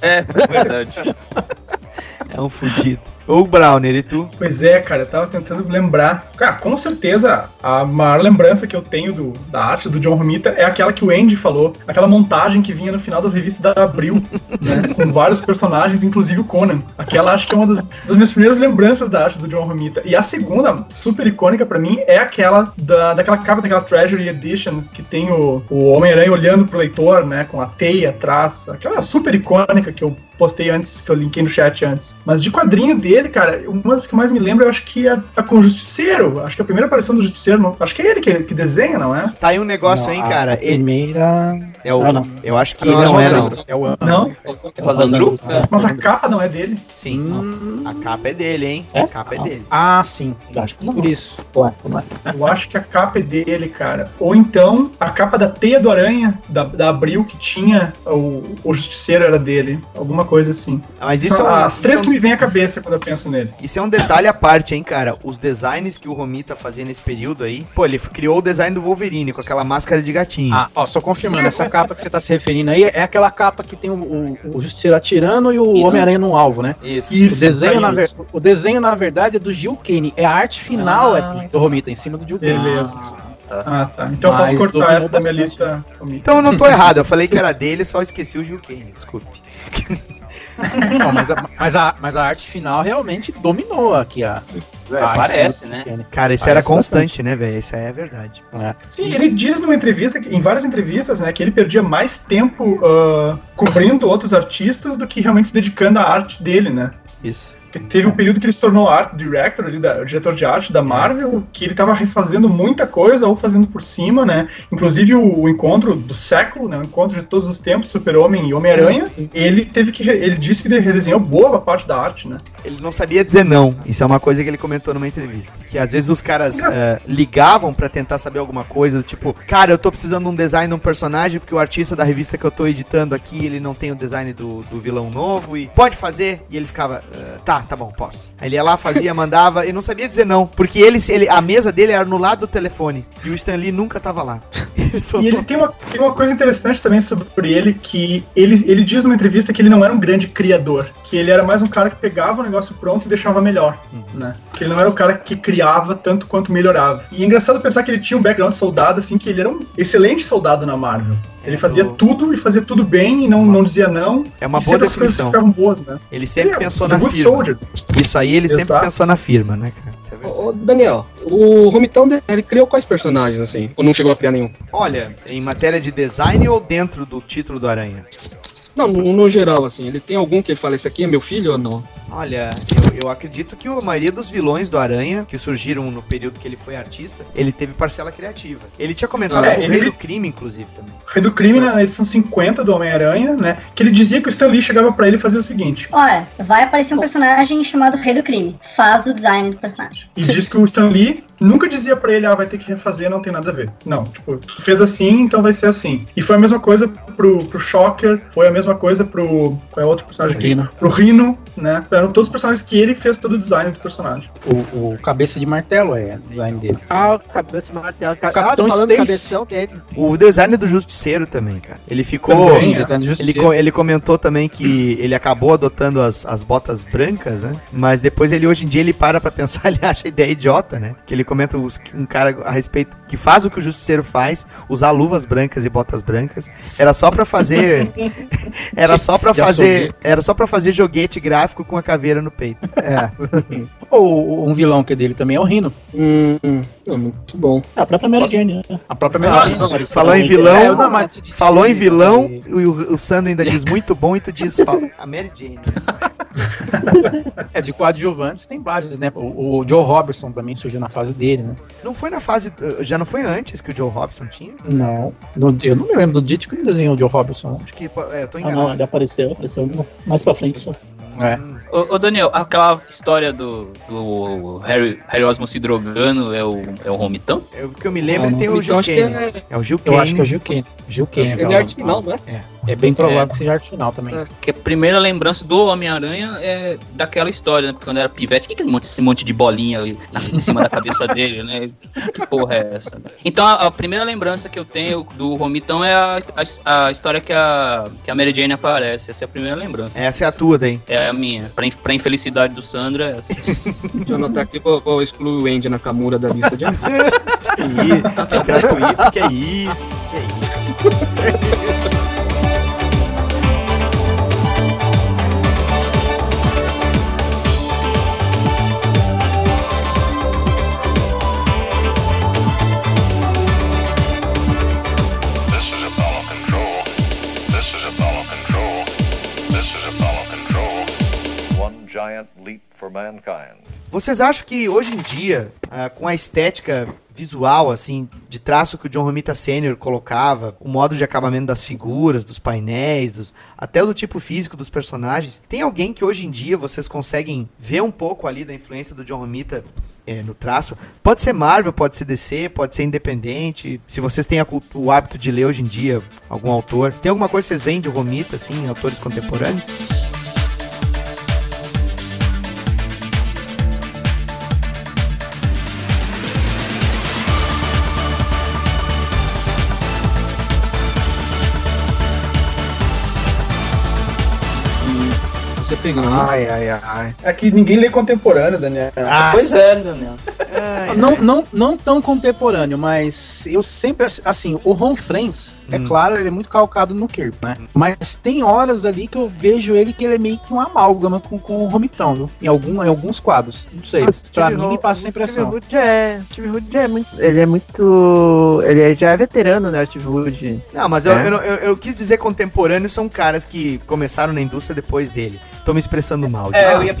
É, verdade. É um fudido. Ô, Browner, e tu? Pois é, cara, eu tava tentando lembrar. Cara, com certeza a maior lembrança que eu tenho do, da arte do John Romita é aquela que o Andy falou, aquela montagem que vinha no final das revistas da Abril, né, com vários personagens, inclusive o Conan. Aquela acho que é uma das, das minhas primeiras lembranças da arte do John Romita. E a segunda, super icônica pra mim, é aquela da, daquela capa daquela Treasury Edition que tem o, o Homem-Aranha olhando pro leitor, né, com a teia atrás. Aquela super icônica que eu postei antes, que eu linkei no chat antes. Mas de quadrinho dele, cara, uma das que mais me lembra, eu acho que é a com o Justiceiro. Acho que a primeira aparição do Justiceiro, não- acho que é ele que, que desenha, não é? Tá aí um negócio Não, aí, cara. A primeira. é o, Ah, não. Eu acho que Não, não, é, não. É o Não, Rosangru? É. mas a capa não é dele. Sim. Hum, A capa é dele, hein? É? A capa é dele. Ah, sim. Acho que não. Por isso. Ué, ué. Eu acho que a capa é dele, cara. Ou então a capa da Teia do Aranha, da, da Abril, que tinha o, o Justiceiro era dele. Alguma coisa assim. Mas isso São é um- as três isso que me vêm à cabeça quando eu penso nele. Isso é um detalhe à parte, hein, cara. Os designs que o Romita fazia nesse período aí. Pô, ele criou o design do Wolverine com aquela máscara de gatinho. Ah, ó, só confirmando, essa capa que você tá se referindo aí é aquela capa que tem o, o, o Justiceiro atirando e o Homem-Aranha no alvo, né? Isso. o, desenho, na ver- o desenho, na verdade, é do Gil Kane. É a arte final Ah. é do Romita, em cima do Gil Kane. Beleza. Ah, tá. Então eu Mas posso cortar essa da minha lista. Romita. Então eu não tô errado, eu falei que era dele, só esqueci o Gil Kane, desculpe. Não, mas, a, mas, a, mas a arte final realmente dominou aqui a. a arte parece, né? Cara, isso Parece era constante, né, velho? Isso aí é verdade. bastante. É. Sim, ele diz numa entrevista, em várias entrevistas, né, que ele perdia mais tempo ah, cobrindo outros artistas do que realmente se dedicando à arte dele, né? Isso. Teve um período que ele se tornou art director, ali, da, o diretor de arte da Marvel, que ele tava refazendo muita coisa ou fazendo por cima, né? Inclusive o, o encontro do século, né? O encontro de todos os tempos, Super-Homem e Homem-Aranha, ele teve que. Ele disse que redesenhou boa parte da arte, né? Ele não sabia dizer não. Isso é uma coisa que ele comentou numa entrevista. Que às vezes os caras eh, ligavam pra tentar saber alguma coisa, tipo, cara, eu tô precisando de um design de um personagem, porque o artista da revista que eu tô editando aqui, ele não tem o design do, do vilão novo e pode fazer. E ele ficava, "Ah, tá, bom, posso. Aí ele ia lá, fazia, mandava, e não sabia dizer não. Porque ele, ele, a mesa dele era no lado do telefone. E o Stan Lee nunca tava lá. E ele tem uma, tem uma coisa interessante também sobre ele, que ele, ele diz numa entrevista que ele não era um grande criador, que ele era mais um cara que pegava o negócio pronto e deixava melhor, né? Que ele não era o cara que criava tanto quanto melhorava. E é engraçado pensar que ele tinha um background de soldado, assim, que ele era um excelente soldado na Marvel. Ele fazia tudo e fazia tudo bem e não, não dizia não. É uma e boa sempre as coisas definição. ficavam boas, né? Ele sempre Ele é pensou na good firma. soldier. Isso aí ele sempre Exato. pensou na firma, né, cara? É ô, Daniel, o Romitão, ele criou quais personagens, assim? Ou não chegou a criar nenhum? Olha, em matéria de design ou dentro do título do Aranha? Não, no, no geral, assim. Ele tem algum que ele fala, esse aqui é meu filho ou não? Olha, eu, eu acredito que a maioria dos vilões do Aranha, que surgiram no período que ele foi artista, ele teve parcela criativa. Ele tinha comentado É, o ele- Rei do Crime, inclusive, também. Rei do Crime, na edição 50 do Homem-Aranha, né? Que ele dizia que o Stan Lee chegava pra ele e fazia o seguinte. Olha, vai aparecer um personagem chamado Rei do Crime. Faz o design do personagem. E diz que o Stan Lee nunca dizia pra ele, ah, vai ter que refazer, não tem nada a ver. Não, tipo, tu fez assim, então vai ser assim. E foi a mesma coisa pro, pro Shocker, foi a mesma coisa pro. Qual é o outro personagem aqui? Rhino. Pro Rhino, né? Eram todos os personagens que ele fez todo o design do personagem. O, o cabeça de martelo é design dele. Ah, o cabeça de martelo. Ca- Capitão ah, falando do Stacy. cabeção dele. O design do Justiceiro também, cara. Ele ficou. Também, do ele, ele comentou também que ele acabou adotando as, as botas brancas, né? Mas depois ele, hoje em dia, ele para pra pensar, ele acha a ideia idiota, né? Que ele comenta os- um cara a respeito que faz o que o Justiceiro faz, usar luvas brancas e botas brancas. Era só pra fazer. era só pra fazer. Era só pra fazer joguete gráfico com a caveira no peito. É. Ou um vilão que é dele também é o Rino. Hum, hum, é muito bom. A própria Mary Jane, né? A própria Ah, Mary falou em É, vilão, falou em vilão, e o, o Sandro ainda diz muito bom e tu diz fala, a Mary Jane. É, de coadjuvantes tem vários, né? O, o Joe Robertson também surgiu na fase dele, né? Não foi na fase. Já não foi antes que o Joe Robson tinha? Não, no- eu não me lembro do Dito que não desenhou o Joe Robertson. Acho que. É, eu tô Ah, enganado. não, ele apareceu, apareceu mais pra frente só. É. Ô, ô, Daniel, aquela história do, do Harry, Harry Osmond se drogando é o, é o Romitão? É, o que eu me lembro, Não, tem não. o Gil Então, Kane. é- É o Gil Eu Kane. acho que é o Gil Kane. Gil Kane. Ele aquela- é arte final, não é? É bem provável É. que seja arte final também. É, que a primeira lembrança do Homem-Aranha é daquela história, né? Porque quando era pivete, o que, que é esse monte- esse monte de bolinha ali na- em cima da cabeça dele, né? Que porra é essa? né? Então a, a primeira lembrança que eu tenho do Romitão é a, a, a história que a, que a Mary Jane aparece. Essa é a primeira lembrança. Essa é a tua, daí. É a minha. Pra, in- pra infelicidade do Sandro, é essa. Deixa eu anotar aqui, vou, vou excluir o Andy Nakamura da lista de amigos. Que isso, que gratuito, que é isso, que é isso. Vocês acham que hoje em dia, ah, com a estética visual, assim, de traço que o John Romita Sr. colocava, o modo de acabamento das figuras, dos painéis, dos, até do tipo físico dos personagens, tem alguém que hoje em dia vocês conseguem ver um pouco ali da influência do John Romita é, no traço? Pode ser Marvel, pode ser DC, pode ser independente. Se vocês têm a o hábito de ler hoje em dia algum autor, tem alguma coisa que vocês veem de Romita, assim, autores contemporâneos? Pegando. Ai, ai, ai. É que ninguém lê contemporâneo, Daniel. Ah, Pois é, Daniel. Não, não, não tão contemporâneo, mas eu sempre, assim, o Ron Friends, é Hum. claro, ele é muito calcado no Kirby, né? Mas tem horas ali que eu vejo ele que ele é meio que um amálgama com, com o Romitão, viu? Em, algum, em alguns quadros. Não sei. Pra mim, me passa a Steve impressão. Hood é, Steve Hood é muito, ele é muito, ele é- já é veterano, né, o Steve Hood. Não, mas eu, É. eu, não- eu- eu quis dizer contemporâneo são caras que começaram na indústria depois dele. Tô me expressando mal. É, eu ia,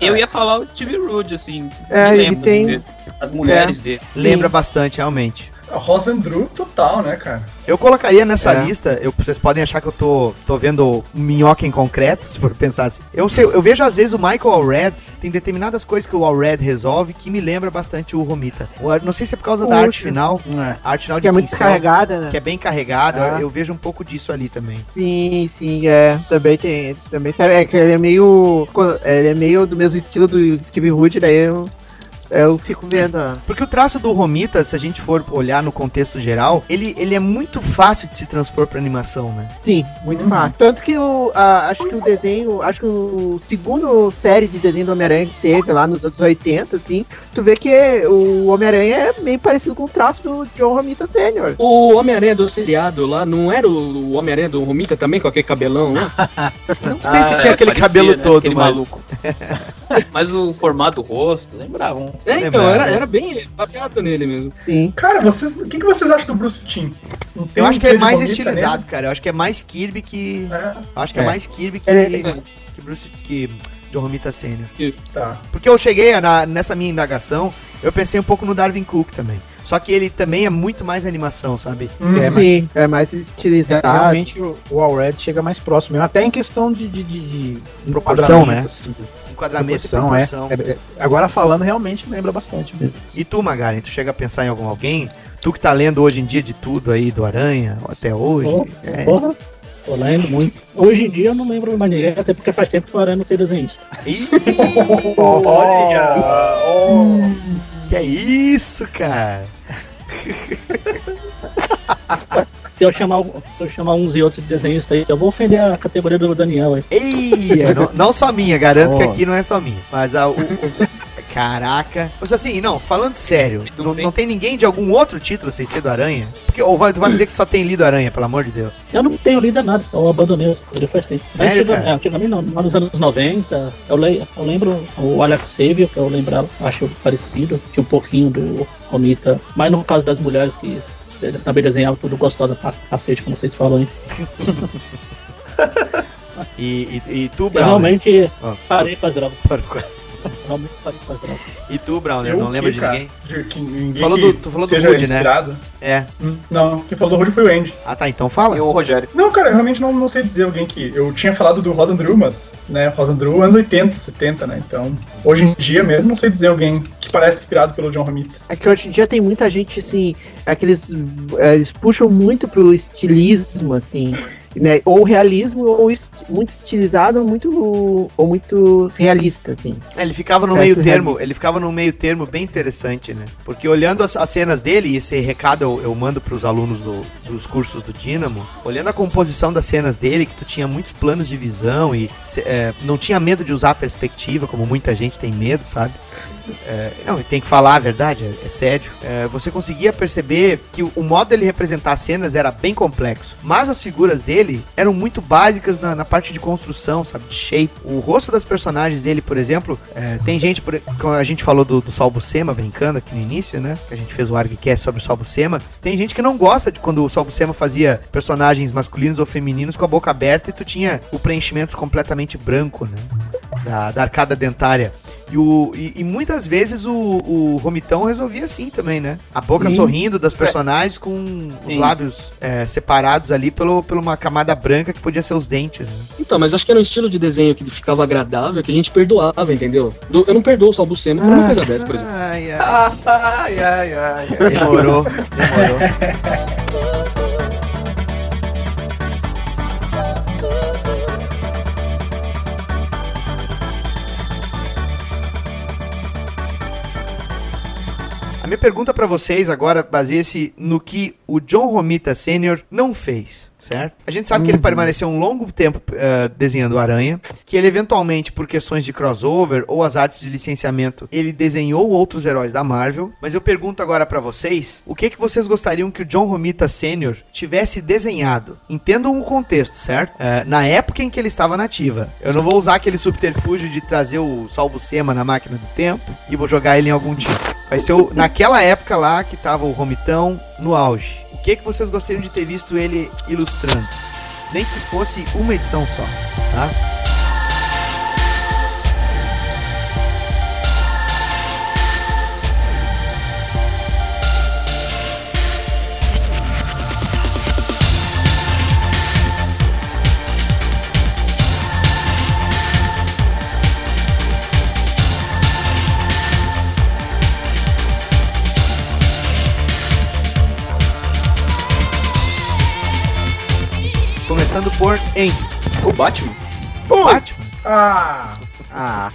eu ia falar o Steve Rude, assim. É, ele tem- desse- as mulheres É. dele. Lembra bastante, realmente. A Rosendru total, né, cara? Eu colocaria nessa É. lista, eu, vocês podem achar que eu tô, tô vendo minhoca em concreto, se for pensar assim. Eu, sei, eu vejo às vezes o Michael Allred, tem determinadas coisas que o Allred resolve que me lembra bastante o Romita. O- Não sei se é por causa da Puxa. arte final, É. a arte final Que é muito pincel, carregada, né? que é bem carregada, Ah. eu, eu vejo um pouco disso ali também. Sim, sim, é. Também tem. Também é que ele é meio. Ele é meio do mesmo estilo do Steve Hood, daí eu. Eu fico vendo. Porque o traço do Romita, se a gente for olhar no contexto geral, ele, ele é muito fácil de se transpor pra animação, né? Sim, muito fácil. Tanto que o. a- acho que o desenho. Acho que o segundo série de desenho do Homem-Aranha que teve lá nos anos 80, assim, tu vê que o Homem-Aranha é meio parecido com o traço do John Romita Sr. O Homem-Aranha do seriado lá, não era o Homem-Aranha do Romita também, com aquele cabelão lá? Não sei se Ah, tinha é, aquele parecia, cabelo né? todo, Aquele mas... maluco. Mas o formato do rosto, lembrava um. É, então, era, era bem baseado nele mesmo. Sim. Cara, vocês, o que, que vocês acham do Bruce Timm? Tem Eu acho que é mais estilizado, cara. Eu acho que é mais Kirby que... nele? Eu acho que é, É. mais Kirby que, Ele- que Bruce... que John Romita Sr. É, tá. Porque eu cheguei na- nessa minha indagação, eu pensei um pouco no Darwin Cook também. Só que ele também é muito mais animação, sabe? Hum, É, Sim, é mais estilizado. Realmente o, o Allred chega mais próximo, mesmo, até em questão de, de, de, de Proporção, né? assim, Enquadramento proporção, e é. proporção. É, é. Agora falando, realmente lembra bastante mesmo. E tu, Magaren, tu chega a pensar em algum alguém? Tu que tá lendo hoje em dia de tudo aí do Aranha, até hoje. Oh, é. Porra, tô lendo muito. Hoje em dia eu não lembro mais ninguém, até porque faz tempo que o Aranha não sei desenhista. Ih, Olha! que é isso, cara? Se eu chamar, se eu chamar uns e outros desenhistas aí, eu vou ofender a categoria do Daniel aí. Ei, é, não, não só minha, garanto que Oh. aqui não é só minha. Mas a, o, o- Caraca. Mas assim, não, falando sério, não, não tem ninguém de algum outro título sem ser do Aranha? Porque, ou vai, tu vai dizer que só tem lido Aranha, pelo amor de Deus. Eu não tenho lido nada, eu abandonei ele faz tempo. Sério, Antiga- cara? é, antigamente não, nos anos 90, eu, le, eu lembro o Alex Savior, que eu lembrava, acho parecido, tinha um pouquinho do Romita, mas no caso das mulheres que também desenhava tudo gostosa pra cacete, como vocês falam aí. E, e, e tu, realmente Ó, parei com as drogas. parou com essa. Realmente. E tu, Brown, Eu não lembra de cara? ninguém? Que ninguém Falou do- tu falou do seja Rude, né? inspirado? É. Hum, Não, quem falou do Rude foi o Andy. Ah, tá, então fala. E o Rogério. Não, cara, eu realmente não, não sei dizer alguém que. Eu tinha falado do Rosandrew, mas, né, Rosandrew anos 80, 70, né? Então, hoje em dia mesmo, não sei dizer alguém que parece inspirado pelo John Romita. É que hoje em dia tem muita gente, assim, aqueles. é, Eles puxam muito pro estilismo, assim. Né? Ou realismo, ou est- muito estilizado, ou muito, ou muito realista, assim. É, ele ficava no meio termo, realmente- ele ficava no meio termo bem interessante, né? Porque olhando as, as cenas dele, e esse recado eu, eu mando pros alunos do- dos cursos do Dynamo, olhando a composição das cenas dele, que tu tinha muitos planos de visão e é, não tinha medo de usar a perspectiva, como muita gente tem medo, sabe? É, não, tem que falar a verdade, é, é sério. É, você conseguia perceber que o, modo dele representar as cenas era bem complexo, mas as figuras dele eram muito básicas na, na parte de construção, sabe, de shape. O rosto das personagens dele, por exemplo, é, tem gente, por, como a gente falou do, do Buscema brincando aqui no início, né? Que a gente fez o ArgCast sobre o Sal Buscema. Tem gente que não gosta de quando o Sal Buscema fazia personagens masculinos ou femininos com a boca aberta e tu tinha o preenchimento completamente branco, né? Da, da arcada dentária. E, o, e, e muitas vezes o, o Romitão resolvia assim também, né? A boca Sim. sorrindo das personagens com os Sim. lábios é, separados ali pelo, por uma camada branca que podia ser os dentes. Né? Então, mas acho que era um estilo de desenho que ficava agradável, que a gente perdoava, entendeu? Do- eu não perdoo o Salbucema por uma coisa dessa, por exemplo. Ai, ai, Ai, ai, ai. demorou, demorou. minha pergunta pra vocês agora baseia-se no que o John Romita Sr. não fez. Certo? A gente sabe que ele permaneceu um longo tempo eh, desenhando Aranha, que ele eventualmente, por questões de crossover ou as artes de licenciamento, ele desenhou outros heróis da Marvel. Mas eu pergunto agora pra vocês, o que que vocês gostariam que o John Romita Sr. tivesse desenhado? Entendam o contexto, certo? Eh, na época em que ele estava nativa. Eu não vou usar aquele subterfúgio de trazer o Sol Buscema na máquina do tempo e vou jogar ele em algum tipo. Vai ser o- naquela época lá que tava o Romitão no auge. Que que vocês gostariam de ter visto ele ilustrando? Nem que fosse uma edição só, tá? Batman? Batman? Ah! Ah,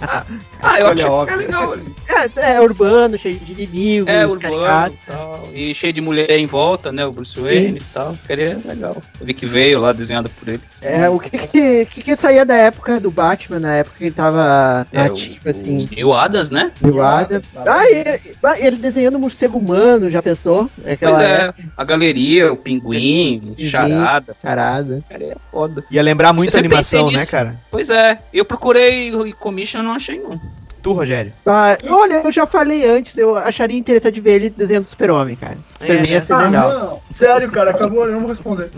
Ah, eu Escolha achei que era legal. É, é urbano, cheio de inimigos, É, urbano e tal. E cheio de mulher em volta, né? O Bruce Wayne e tal. Seria legal. Eu vi que veio lá desenhado por ele. É, o que que, que que saía da época do Batman, na época que ele tava É, ativo, assim, E o Adas, né? do Adam. Ah, ele, ele desenhando um morcego humano, já pensou? É Pois Aquela é, época, a galeria, o pinguim, charada. Carada. Cara, é foda. Ia lembrar muito a animação, né, cara? Pois é, eu procurei o commission não achei não. Tu, Rogério. Ah, olha, eu já falei antes, eu acharia interessante ver ele desenhando Super-Homem, cara. Super-Man ia ser Ah, legal. não. Sério, cara, acabou, eu não vou responder.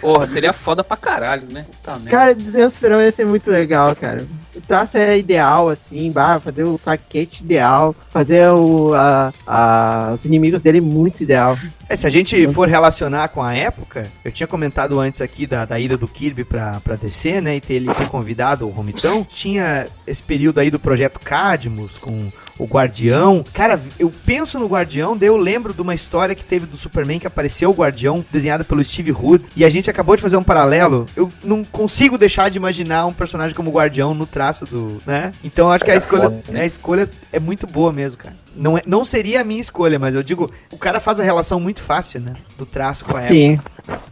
Porra, seria foda pra caralho, né? Puta merda. Cara, desenhando Super-Homem ia ser muito legal, cara. O traço é ideal, assim, bah, fazer o paquete ideal, fazer o, a, a- os inimigos dele muito ideal. É, se a gente for relacionar com a época, eu tinha comentado antes aqui da, da ida do Kirby pra, pra DC, né? E ter, ele ter convidado o Romitão. Tinha esse período aí do projeto Cadmus com o Guardião. Cara, eu penso no Guardião, daí eu lembro de uma história que teve do Superman que apareceu o Guardião, desenhado pelo Steve Hood. E a gente acabou de fazer um paralelo. Eu não consigo deixar de imaginar um personagem como o Guardião no traço do. né? Então eu acho que a escolha, a escolha é muito boa mesmo, cara. Não, é, não seria a minha escolha, mas eu digo, o cara faz a relação muito fácil, né? Do traço com a época. Sim.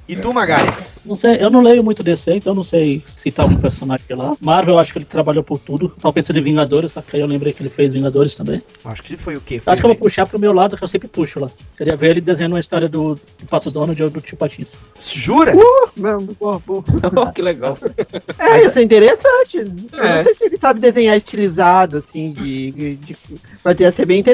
E tu, Magari? Não sei, eu não leio muito DC, então eu não sei citar algum personagem lá. Marvel, eu acho que ele trabalhou por tudo. Tava pensando em Vingadores, só que aí eu lembrei que ele fez Vingadores também. Acho que foi o quê? Foi Acho que eu vou puxar pro meu lado, que eu sempre puxo lá. Queria ver ele desenhando uma história do, do Pato Donald ou do Tio Patins. Jura? Uh, não, porra, porra. que legal. É, isso é interessante. Eu É. não sei se ele sabe desenhar estilizado, assim, de. de, de mas ia ser bem interessante.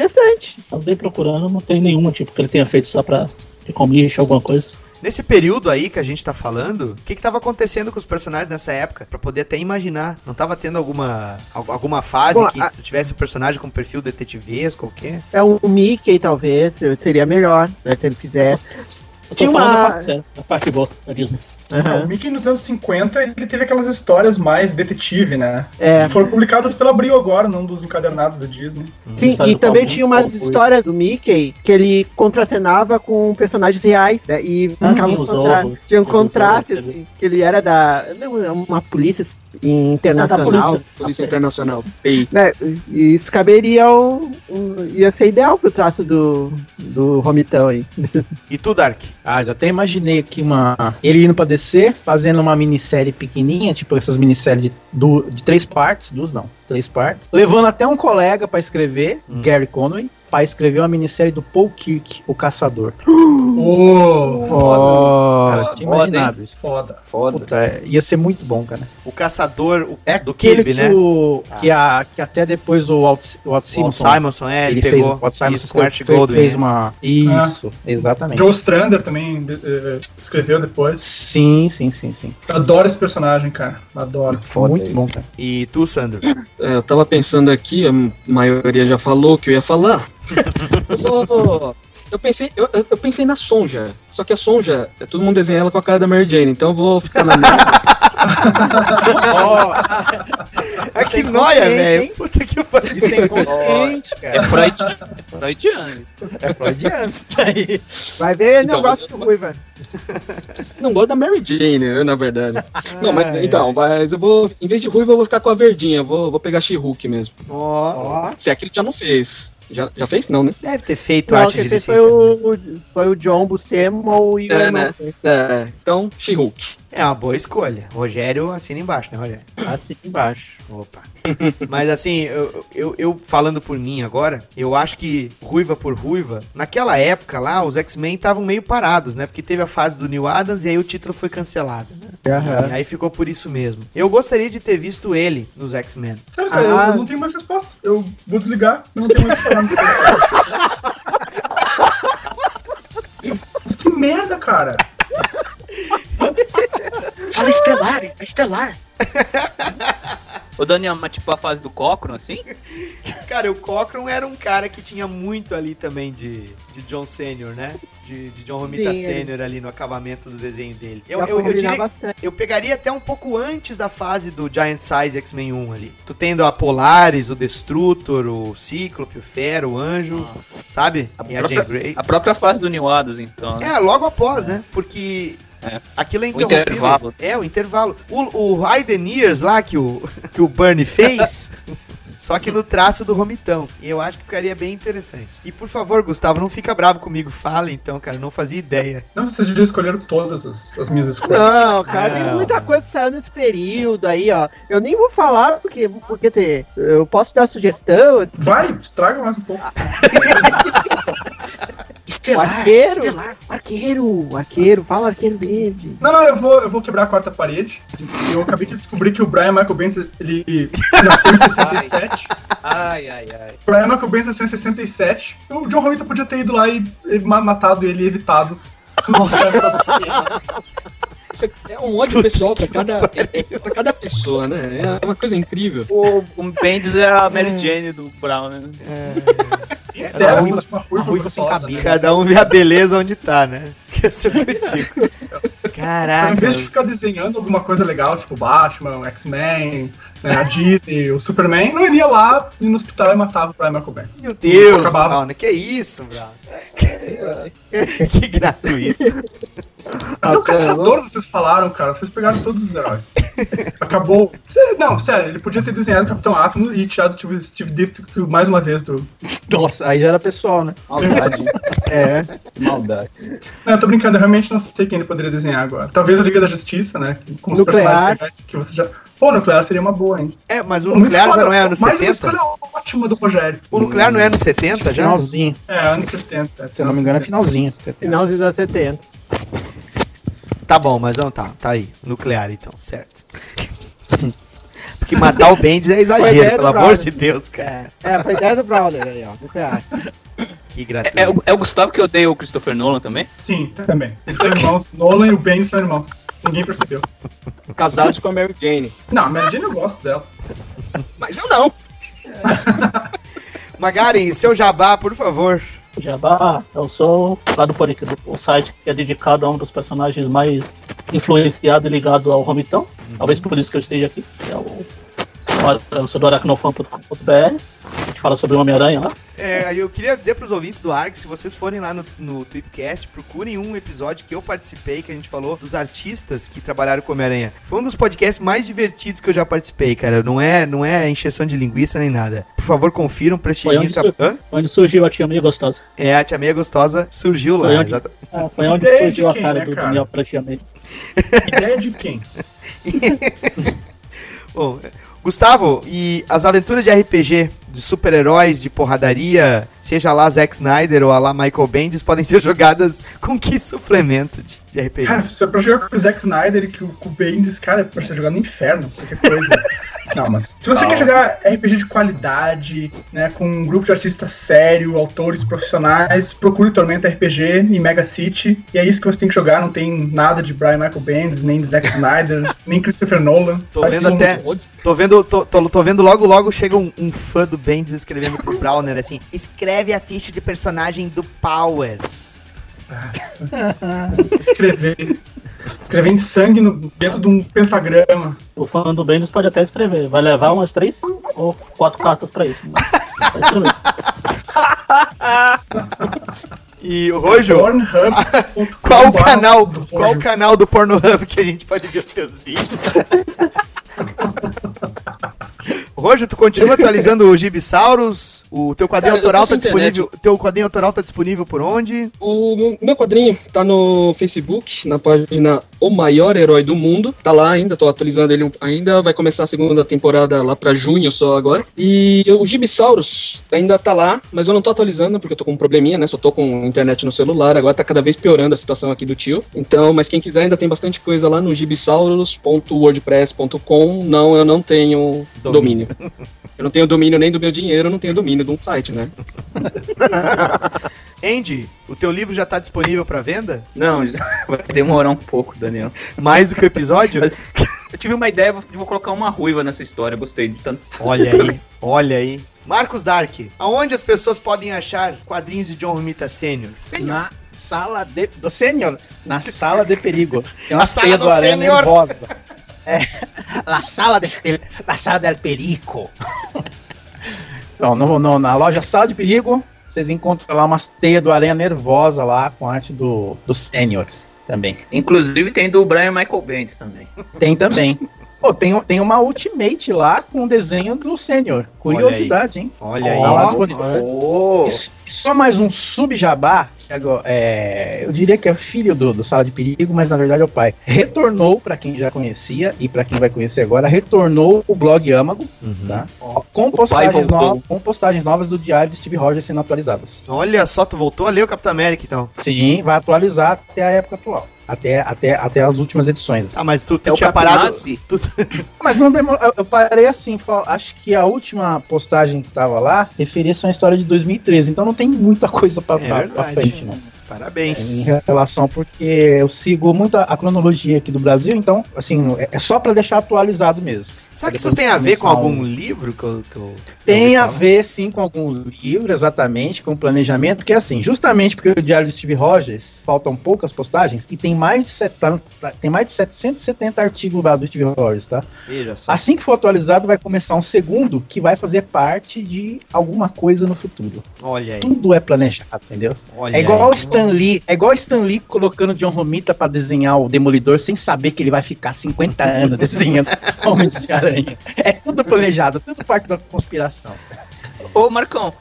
Tava bem procurando, não tem nenhuma, tipo, que ele tenha feito só pra comiche, alguma coisa. Nesse período aí que a gente tá falando, o que que tava acontecendo com os personagens nessa época? Pra poder até imaginar. Não tava tendo alguma al- alguma fase Bom, que a- tu tivesse um personagem com perfil detetivesco ou o quê? É um Mickey, talvez, seria melhor, né, se ele fizesse. Eu tô Tinha falando da uma. parte, da parte boa da Disney. Aham. O Mickey nos anos 50 ele teve aquelas histórias mais detetive, né? É. Que Foram publicadas pela Abril agora, num dos encadernados da Disney. Sim, e também tinha umas histórias do Mickey que ele contracenava com personagens reais, né? E Ah, sim, um contra- tinha um contrato, ovos, assim, que ele era da. não, uma polícia Ah, da internacional. polícia. Polícia Internacional. Né? E isso caberia ao. um- ia ser ideal pro traço do, do Romitão aí. E tu, Dark? Ah, já até imaginei aqui uma. Ele indo pra descer, fazendo uma minissérie pequenininha, tipo essas minisséries de, du- de três partes, duas não, três partes. Levando até um colega pra escrever, Hum. Gary Conway, pra escrever uma minissérie do Paul Kirk, o Caçador. Ô, Oh, Cara, tinha foda, imaginado isso. foda. Foda. Puta, é, ia ser muito bom, cara. O caçador o- É do aquele Kirby, que, né? o, que, a, que até depois o Walt, o Walt O Simonson, Simonson, é, ele, ele fez pegou o Walt Simonson isso com o Art fez, né? uma... Isso, exatamente. Joe Strander também eh, escreveu depois. Sim, sim, sim, sim. Adoro esse personagem, cara. Adoro. Foda muito bom, cara. E tu, Sandro? É, eu tava pensando aqui, a maioria já falou o que eu ia falar. Eu, eu pensei, eu, eu- eu pensei na Sonja, só que a Sonja, todo mundo desenha ela com a cara da Mary Jane, então eu vou ficar na minha. Ah, que Sem noia, velho. Puta que pariu. Isso é inconsciente, É cara. freudiano. É freudiano. É freudiano vai ver Então, negócio mas- do Ruiva. Não gosto da Mary Jane, né, na verdade. Não, mas então, mas eu vou, em vez de ruiva, eu vou ficar com a verdinha, eu vou, vou pegar She-Hulk mesmo. Ó, Se é aquilo que já não fez. Já, já fez? Não, né? Deve ter feito Não, arte de licença. foi o, foi o John Buscema e o É, né? dele. É, então, She-Hulk. É uma boa escolha. Rogério assina embaixo, né, Rogério? Assim embaixo. Opa. Mas assim, eu, eu, eu falando por mim agora, eu acho que ruiva por ruiva, naquela época lá, os X-Men estavam meio parados, né? Porque teve a fase do New Adams e aí o título foi cancelado, E aí ficou por isso mesmo. Eu gostaria de ter visto ele nos X-Men. Sério, cara, eu- Ah. eu, não tenho mais resposta. Eu vou desligar, não tenho mais o que falar nesse podcast. Mas que merda, cara. Fala Estelar, é Estelar. Ô Daniel, mas tipo a fase do Cochran, assim? Cara, o Cochran era um cara que tinha muito ali também de, de John Sênior, né? De, de John Romita Sênior ali no acabamento do desenho dele. Eu, eu, eu, diria- eu pegaria até um pouco antes da fase do Giant Size X-Men 1 ali. Tu tendo a Polaris, o Destrutor, o Cíclope, o Fero, o Anjo, sabe? E a Jean Grey. A própria fase do New Adams, então. né? É, logo após, né? Porque É. aquilo é O interrompido. intervalo. É, o intervalo. O, o Raiden Years lá que o, que o Bernie fez, só que no traço do Romitão. E eu acho que ficaria bem interessante. E por favor, Gustavo, não fica bravo comigo. Fala então, cara, não fazia ideia. Não, vocês já escolheram todas as, as minhas escolhas. Não, cara, tem Não, muita não. coisa que saiu nesse período aí, ó. Eu nem vou falar porque, porque ter, eu posso dar sugestão. Vai, estraga mais um pouco. O Estelar, arqueiro, Estelar. arqueiro, arqueiro, fala arqueiro verde. Não, não, eu vou, eu vou quebrar a quarta parede. Eu acabei de descobrir que o Brian Michael Bendis, ele nasceu em 67. Ai, ai, ai. O Brian Michael Bendis nasceu em 67. O John Romita podia ter ido lá e, e ma- matado ele e evitado. Nossa! Isso é um ódio pessoal pra cada, é, é pra cada pessoa, né? É uma coisa incrível. O, o Bendis é a Mary Jane do Brown, né? Cada ruiva- uma ruiva ruiva sem cabelo. né? Cada um vê a beleza onde tá, né? Que eu sou contigo. Então, Caraca. em vez de ficar desenhando alguma coisa legal, tipo Batman, X-Men, né, a Disney, o Superman, não iria lá ir no hospital e matava o Brian Michael Bendis. Meu Deus, Acabava. Brown, que isso, Brown? que gratuito. Até o caçador vocês falaram, cara. Vocês pegaram todos os heróis. Acabou. Não, sério, ele podia ter desenhado o Capitão Átomo e tirado o Steve- Steve Ditko mais uma vez do. Nossa, aí já era pessoal, né? Maldade. É. Maldade. Não, eu tô brincando, eu realmente não sei quem ele poderia desenhar agora. Talvez a Liga da Justiça, né? Com os Nuclear. personagens legais que você já. Pô, nuclear seria uma boa, hein? É, mas o Pô, nuclear já não é anos Mais uma 70? escolha ótima do Rogério. O nuclear não é anos 70 já? Finalzinho. É, anos 70. Se eu não me engano, é finalzinho. Finalzinho dos anos 70. Tá bom, mas não tá. Tá aí. Nuclear, então, certo. Porque matar o Bendis é exagero, pelo amor Browner. de Deus, cara. É, é foi ideia do Browner aí, ó. Nuclear. Que É, gratuito. é o, é o Gustavo que odeia o Christopher Nolan também? Sim, também. Eles são irmãos. Nolan e o Ben são irmãos. Ninguém percebeu. Casados com a Mary Jane. Não, a Mary Jane eu gosto dela. Mas eu não. Magaren, seu jabá, por favor. Jabá, eu sou lá do Poric, do o site que é dedicado a um dos personagens mais influenciado e ligado ao Romitão. Talvez por isso que eu esteja aqui. É o, eu sou do aracnofan.com.br. A gente fala sobre o Homem-Aranha lá. É, eu queria dizer pros ouvintes do ARC, se vocês forem lá no, no Tweepcast, procurem um episódio que eu participei, que a gente falou dos artistas que trabalharam com Homem-Aranha. Foi um dos podcasts mais divertidos que eu já participei, cara. Não é, não é encheção de linguiça nem nada. Por favor, confiram, Foi prestigiem. onde, o tra- Hã? foi onde surgiu a tia meio gostosa. É, a Tia Meia Gostosa surgiu lá. Foi onde- exata- É, foi onde Ideia surgiu de a quem, cara né, do cara? Daniel pra tia meio. Ideia de quem? Bom, Gustavo, e as aventuras de RPG, de super-heróis, de porradaria, seja lá Zack Snyder ou a lá Michael Bendis, podem ser jogadas com que suplemento de, de RPG? Cara, se é pra jogar com o Zack Snyder e com o Bendis, cara, é pra você jogar no inferno, qualquer coisa. Não, mas se você Não. quer jogar RPG de qualidade, né, com um grupo de artistas sério, autores profissionais, procure Tormenta RPG em Mega City, e é isso que você tem que jogar, não tem nada de Brian Michael Bendis, nem de Zack Snyder, nem Christopher Nolan. Tô Vai vendo um- até. Tô vendo, tô, tô, tô vendo logo, logo chega um, um fã do Bendis escrevendo pro Browner assim: escreve a ficha de personagem do Powers. Escrever. Escrever em sangue no- dentro de um pentagrama. O fã do Bendis pode até escrever. Vai levar umas três ou quatro cartas pra isso. E o Rojo, qual o canal, qual o canal do Pornhub que a gente pode ver os teus vídeos? Rojo, tu continua atualizando o Gibisaurus, O teu quadrinho Cara, autoral tá sem internet. disponível. Teu quadrinho autoral tá disponível por onde? O meu, quadrinho tá no Facebook, na página O Maior Herói do Mundo. Tá lá ainda, tô atualizando ele ainda. Vai começar a segunda temporada lá pra junho só agora. E o Gibisaurus ainda tá lá, mas eu não tô atualizando porque eu tô com um probleminha, né? Só tô com internet no celular. Agora tá cada vez piorando a situação aqui do tio. Então, mas quem quiser ainda tem bastante coisa lá no gibisaurus.wordpress.com. Não, eu não tenho domínio. Eu não tenho domínio nem do meu dinheiro, eu não tenho domínio de um site, né? Andy, o teu livro já tá disponível pra venda? Não, já vai demorar um pouco, Daniel. Mais do que o episódio? Eu tive uma ideia, vou vou colocar uma ruiva nessa história, gostei de tanto. Olha aí, olha aí. Marcos Dark, aonde as pessoas podem achar quadrinhos de John Romita Sênior? Na sala de, do Sênior, na sala de perigo. Tem uma A sala do do nervosa. É, la sala de la sala del perico. Então, no, no- na loja Sala de Perigo, vocês encontram lá umas teias do aranha nervosa lá com arte do, do Sênior também. Inclusive tem do Brian Michael Bendis também. Tem também. Pô, tem, tem uma Ultimate lá com o desenho do Sênior. Curiosidade, hein? Olha Tá lá aí. E, e só mais um sub-jabá, agora, é, eu diria que é filho do, do Sala de Perigo, mas na verdade é o pai. Retornou, pra quem já conhecia e pra quem vai conhecer agora, retornou o blog Amago, tá? Ó, com, postagens novas, com postagens novas do diário de Steve Rogers sendo atualizadas. Olha só, tu voltou a ler o Capitão América então. Sim, vai atualizar até a época atual. Até, até, até as últimas edições. Ah, mas tu, tu É o tinha parado. Tu, Mas não demorou. eu- parei assim, acho que a última postagem que tava lá referia-se a uma história de 2013, então não tem muita coisa pra, É pra- pra frente, não. Parabéns. Em relação, porque eu sigo muito a, a cronologia aqui do Brasil, então, assim, é, é só pra deixar atualizado mesmo. Sabe que isso tem a ver com algum um- livro que eu. Que eu Tem a ver, sim, com algum livro, exatamente, com planejamento, porque assim, justamente porque o Diário de Steve Rogers faltam poucas postagens e tem mais de, set- tem mais de 770 artigos lá do Steve Rogers, tá? Assim que for atualizado, vai começar um segundo que vai fazer parte de alguma coisa no futuro. Olha aí. Tudo é planejado, entendeu? Olha é igual aí. o Stan Lee, é igual o Stan Lee colocando John Romita pra desenhar o Demolidor sem saber que ele vai ficar 50 anos desenhando Homem de Aranha. É tudo planejado, tudo parte da conspiração. Ô, Marcão,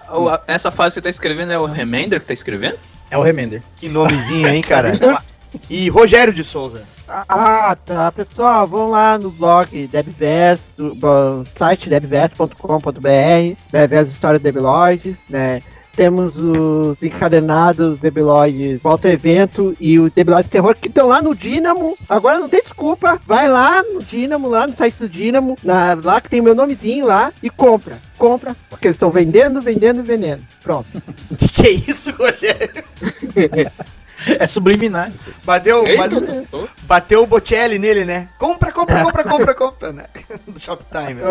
essa fase que você tá escrevendo é o Remender que tá escrevendo? É o Remender. Que nomezinho, hein, cara? E Rogério de Souza. Ah, tá. Pessoal, vão lá no blog Debverso, site debverso.com.br, Debverso História de Debiloides, né? Temos os encadenados Debiloides Volta ao Evento e o Debiloides Terror que estão lá no Dínamo. Agora não tem desculpa. Vai lá no Dínamo, lá no site do Dínamo, na- lá que tem meu nomezinho lá e compra. Compra, porque eles estão vendendo, vendendo, vendendo. Pronto. Que que é isso, Rogério? É subliminar. isso. Bateu, Eita, bateu, tô- tô- bateu o Bocelli nele, né? Compra, compra, compra, compra, compra, né? Do Shoptime.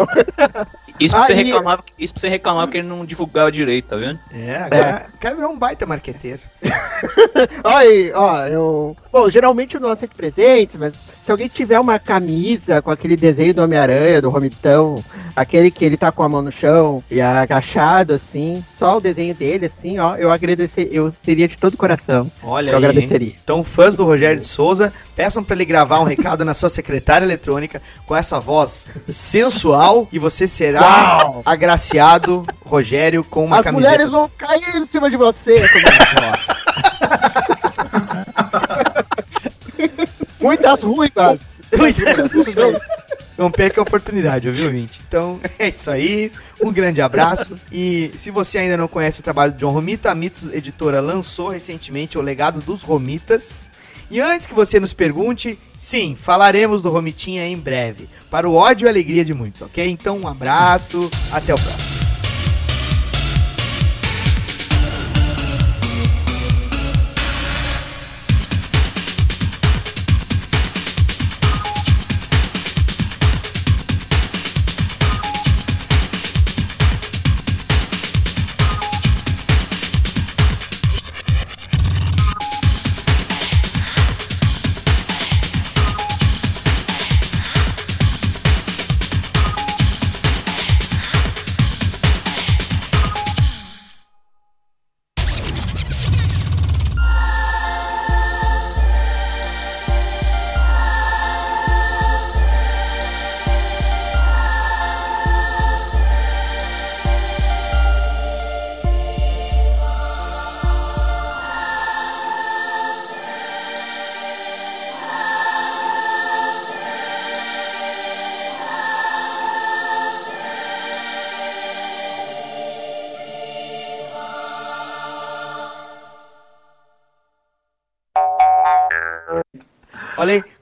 Isso pra, você reclamar, isso pra você reclamar porque ele não divulgava direito, tá vendo? É, agora o cara virou um baita marqueteiro. Olha aí, ó, eu. Bom, geralmente eu não aceito presente, mas se alguém tiver uma camisa com aquele desenho do Homem-Aranha, do Romitão, aquele que ele tá com a mão no chão e agachado, assim, só o desenho dele, assim, ó, eu agradecer, eu seria de todo o coração. Olha eu aí. agradeceria. hein? Então, fãs do Rogério de Souza, peçam pra ele gravar um recado na sua secretária eletrônica com essa voz sensual e você será Uau! agraciado, Rogério, com uma As camiseta. mulheres vão cair em cima de você. como Muitas ruivas. Não perca a oportunidade, ouviu, ouvinte? Então, é isso aí. Um grande abraço. E se você ainda não conhece o trabalho de John Romita, a Mitos Editora lançou recentemente o Legado dos Romitas. E antes que você nos pergunte, sim, falaremos do Romitinha em breve. Para o ódio e alegria de muitos, ok? Então, um abraço. Até o próximo.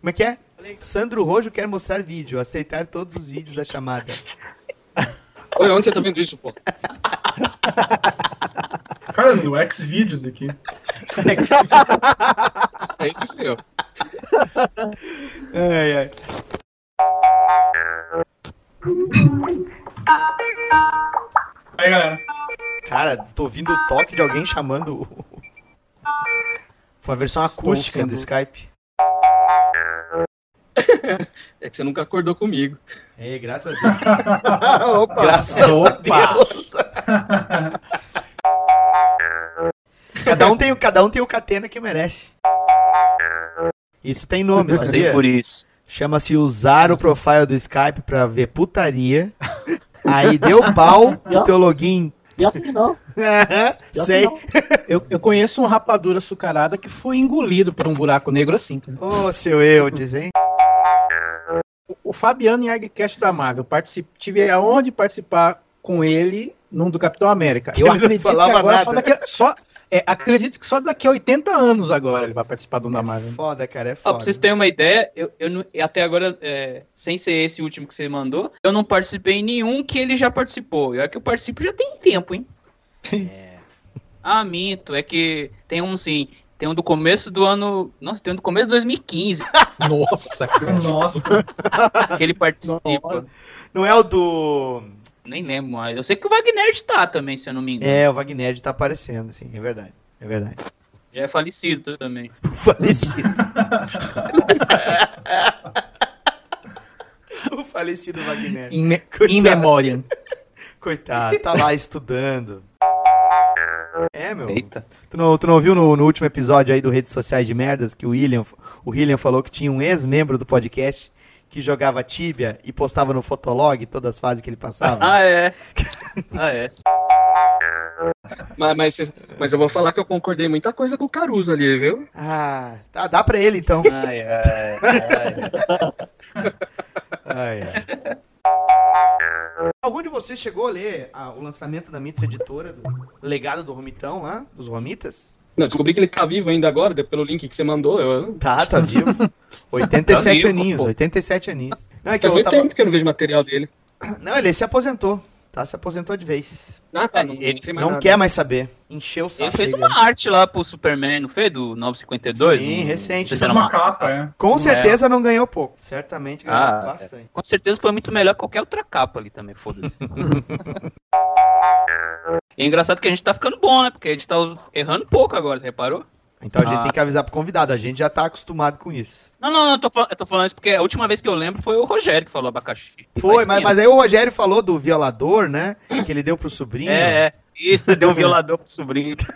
Como é que é? Sandro Rojo quer mostrar vídeo, aceitar todos os vídeos da chamada. Olha, onde você tá vendo isso, pô? Cara, no Xvideos aqui. Aí se fudeu. Ai, ai. Aí, galera. Cara, tô ouvindo o toque de alguém chamando. o- Foi a versão acústica sendo- do Skype. É que você nunca acordou comigo. É, graças a Deus. Opa. Graças Opa. a Deus. cada, um tem, o- cada um tem o catena que merece. Isso tem nome, sabia? por isso. Chama-se usar o profile do Skype pra ver putaria. Aí deu pau no teu login. Pior que não. Pior Sei. que não. Eu, eu conheço um rapadura açucarada que foi engolido por um buraco negro assim. Ô, seu Eudes, hein? O, Fabiano em Argcast da Marvel, particip, tive aonde participar com ele num do Capitão América. Eu Ele não acredito que falava agora nada. só daqui a, só, é, acredito que só daqui a 80 anos agora ele vai participar do da Marvel. Foda, cara, é Ó, foda. pra vocês terem uma ideia, eu, eu não- até agora, é, sem ser esse último que você mandou, eu não participei em nenhum que ele já participou. E é que eu participo já tem tempo, hein? Ah, minto. É que tem um, sim. Tem um do começo do ano. Nossa, tem um do começo de 2015 Nossa, cara. Nossa. que ele participa. Não é o do. Nem lembro mais. Eu sei que o Wagner tá também, se eu não me engano. É, o Wagner tá aparecendo, sim, é verdade. É verdade. Já é falecido também. Falecido. o falecido Wagner. In, me, Coitado. in memoriam. Coitado, tá lá estudando. É, meu. Eita. Tu não, tu não ouviu no, no último episódio aí do Redes Sociais de Merdas que o William, o William falou que tinha um ex-membro do podcast que jogava Tibia e postava no Fotolog todas as fases que ele passava? Ah, é. Ah, é. Mas, mas, mas eu vou falar que eu concordei muita coisa com o Caruso ali, viu? Ah, tá, dá pra ele então. Ai, ai, ai. Ai, ai. Algum de vocês chegou a ler ah, o lançamento da Mitos Editora, do legado do Romitão lá, dos Romitas? Não, descobri que ele tá vivo ainda agora, pelo link que você mandou. Eu... Tá, tá vivo. 87 Tá vivo, aninhos, pô. 87 aninhos. Não, é que Faz eu muito tava... tempo que eu não vejo material dele. Não, ele se aposentou. Tá, se aposentou de vez. Ah, tá. Não, Ele não Não quer mais saber. Encheu o saco. Ele fez uma arte lá pro Superman, não fez? Do 952? Sim, Um- recente. Fez uma uma- capa, é. Com É. certeza não ganhou pouco. Certamente ganhou Ah, bastante. Com certeza foi muito melhor que qualquer outra capa ali também, foda-se. e é engraçado que a gente tá ficando bom, né? Porque a gente tá errando pouco agora, você reparou? Então a gente Ah. tem que avisar pro convidado. A gente já tá acostumado com isso. Não, não, não, eu tô, eu tô falando isso porque a última vez que eu lembro foi o Rogério que falou abacaxi. Foi, mas, mas aí o Rogério falou do violador, né? Que ele deu pro sobrinho. É, é. Isso, deu um violador pro sobrinho.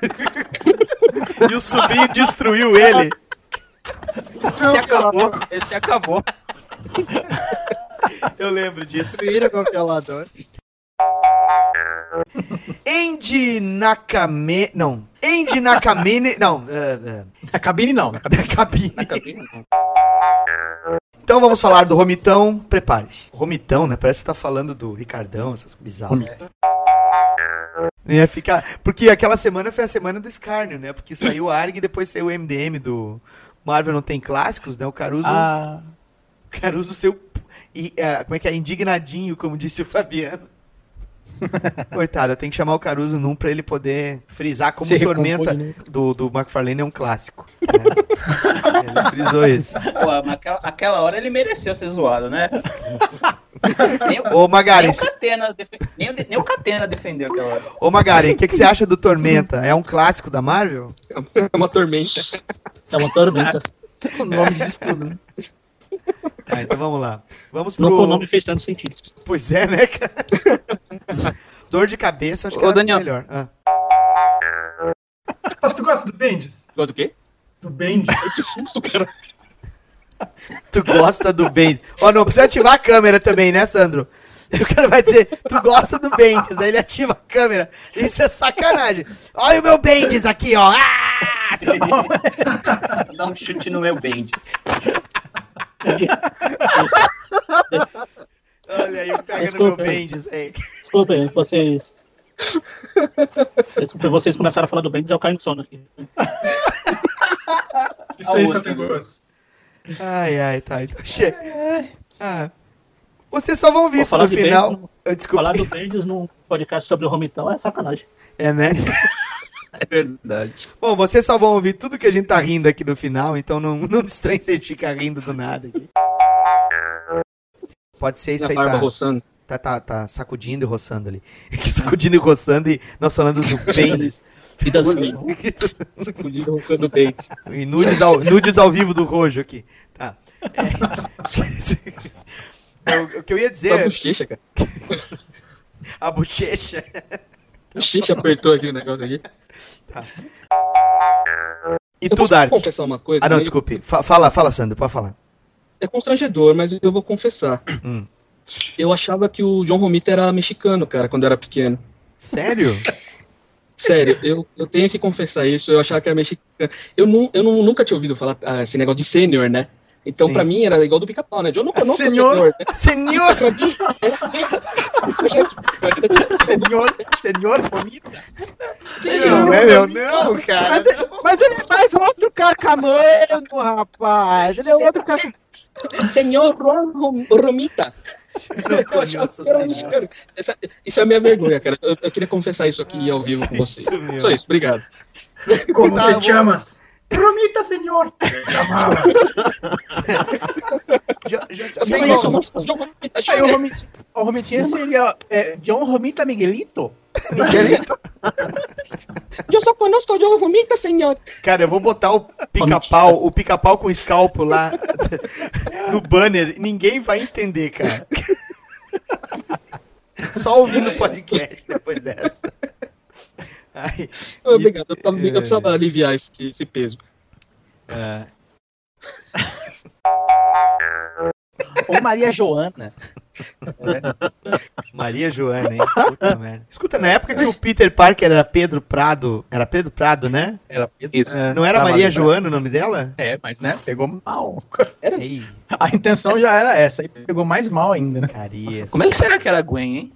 E o sobrinho destruiu ele. Esse acabou, esse acabou. Eu lembro disso. Com o violador. Andy Nakame... Não. Andy Nakamine... Não. é, Na cabine não, na cabine. é, cabine. Na cabine, não. Então vamos falar do Romitão. Prepare-se. Romitão, né? Parece que tá falando do Ricardão, essas coisas bizarras. Ia ficar... Porque aquela semana foi a semana do escárnio, né? Porque saiu a ARG e depois saiu o MDM do Marvel Não Tem Clássicos, né? O Caruso... Ah, Caruso seu. E, ah, como é que é? Indignadinho, como disse o Fabiano. Coitado, eu tenho que chamar o Caruso num pra ele poder frisar como Se Tormenta né? do, do McFarlane é um clássico. né? Ele frisou isso. Pô, mas aquela, aquela hora ele mereceu ser zoado, né? nem, o- Ô, Magaren, nem o Catena, defe- nem, o- nem o Catena defendeu aquela hora. ô Magaren, o que, que você acha do Tormenta? É um clássico da Marvel? É uma tormenta. É uma tormenta. O nome diz tudo, né? Tá, então vamos lá. Vamos Não, o pro. nome fez tanto sentido. Pois é, né, cara? Dor de cabeça, acho que Ô, era Daniel. melhor. Ah. Mas tu gosta do Bendis? Gosta do quê? Do Bendis? Que susto, cara. Tu gosta do Bendis. Ó, não precisa ativar a câmera também, né, Sandro? O cara vai dizer, tu gosta do Bendis, daí ele ativa a câmera. Isso é sacanagem. Olha o meu Bendis aqui, ó. Ah! Dá um chute no meu Bendis. Olha aí, pega no meu Desculpa aí. Bendis, hein? Desculpem, vocês. Desculpa, vocês começaram a falar do Bendis, eu caio no sono aqui. Isso? Santa Cruz. Ai, ai, tá. Então chega. Ah, vocês só vão ouvir isso no final. Bendis, Eu, desculpa. Falar do Bendis num podcast sobre o Romitão é sacanagem. É, né? É verdade. Bom, vocês só vão ouvir tudo que a gente tá rindo aqui no final, então não, não estranhe se a gente ficar rindo do nada aqui. Pode ser isso Minha aí, tá, roçando. tá, tá, tá sacudindo e roçando ali. sacudindo e roçando e nós falando do Bendis. E dançando. Sacudindo roçando dentes. E nudes ao, nudes ao vivo do Rojo aqui. Tá. É. O- o que eu ia dizer. bochecha, cara. A bochecha. Bochecha apertou aqui o negócio aqui. E Eu tu, Dark? confessar uma coisa? Ah, não, Meio- desculpe. Fa- fala, fala, Sandro, pode falar. É constrangedor, mas eu vou confessar. Hum. Eu achava que o John Romita era mexicano, cara, quando eu era pequeno. Sério? Sério, eu, eu tenho que confessar isso, eu achava que era mexicano. Eu, nu, eu nu- nunca tinha ouvido falar ah, esse negócio de sênior, né? Então, Sim. pra mim, era igual do pica-pau, né? Eu não conheço Senhor. senhor. né? Senhor! Pra mim, era Senhor, senhor bonita. Não, é meu, não, cara. Mas ele é mais outro carcamano, rapaz. Ele é outro carcamano. Senhor Juan Rom- Romita. Não senhor. Essa- isso é a minha vergonha, cara. Eu, eu queria confessar isso aqui ao vivo com vocês. Isso mesmo. Só isso, obrigado. Como Tá, te chamas? Promita, senhor. Já, já, John Romita. Aí o Romit- o Romitinha seria é, John Romita Miguelito? Eu só conosco o John Romita, senhor. Cara, eu vou botar o pica-pau, o pica-pau com escalpo lá no banner. Ninguém vai entender, cara. Só ouvindo o podcast depois dessa. Ai, Obrigado, eu, tava- e- eu precisava aliviar esse, esse peso. é, Ou Maria Joana? Maria Joana, hein? Puta merda. Escuta, na época que o Peter Parker era Pedro Prado. Era Pedro Prado, né? Era Isso. Não era Tava Maria lembrando. Joana o nome dela? É, mas né, pegou mal. Ei, A intenção já era essa, aí pegou mais mal ainda, né? Carias. Como é que será que era a Gwen, hein?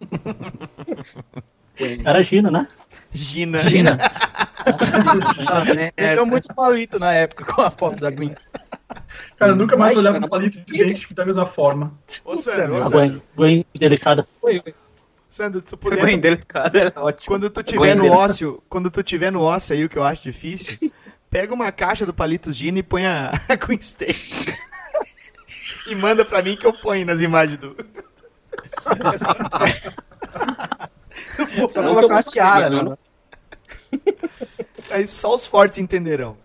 Era Gina, né? Gina. Gina. Ele deu muito palito na época com a foto da Gwen. Cara, eu nunca mais Mas, olhava cara, um palito de dente da mesma forma. Ô, Sandro, ô, Sandro, Gwen, Gwen delicada. Oi, oi. Sandro, tu Gwen puder, delicada era ótimo. quando tu tiver Gwen no ócio, quando tu tiver no ócio aí, o que eu acho difícil, pega uma caixa do Palito Gina e põe a, a Queen Stacy. e manda pra mim que eu ponho nas imagens do... Só colocar a consiga, tiara, né? né? Aí só os fortes entenderão.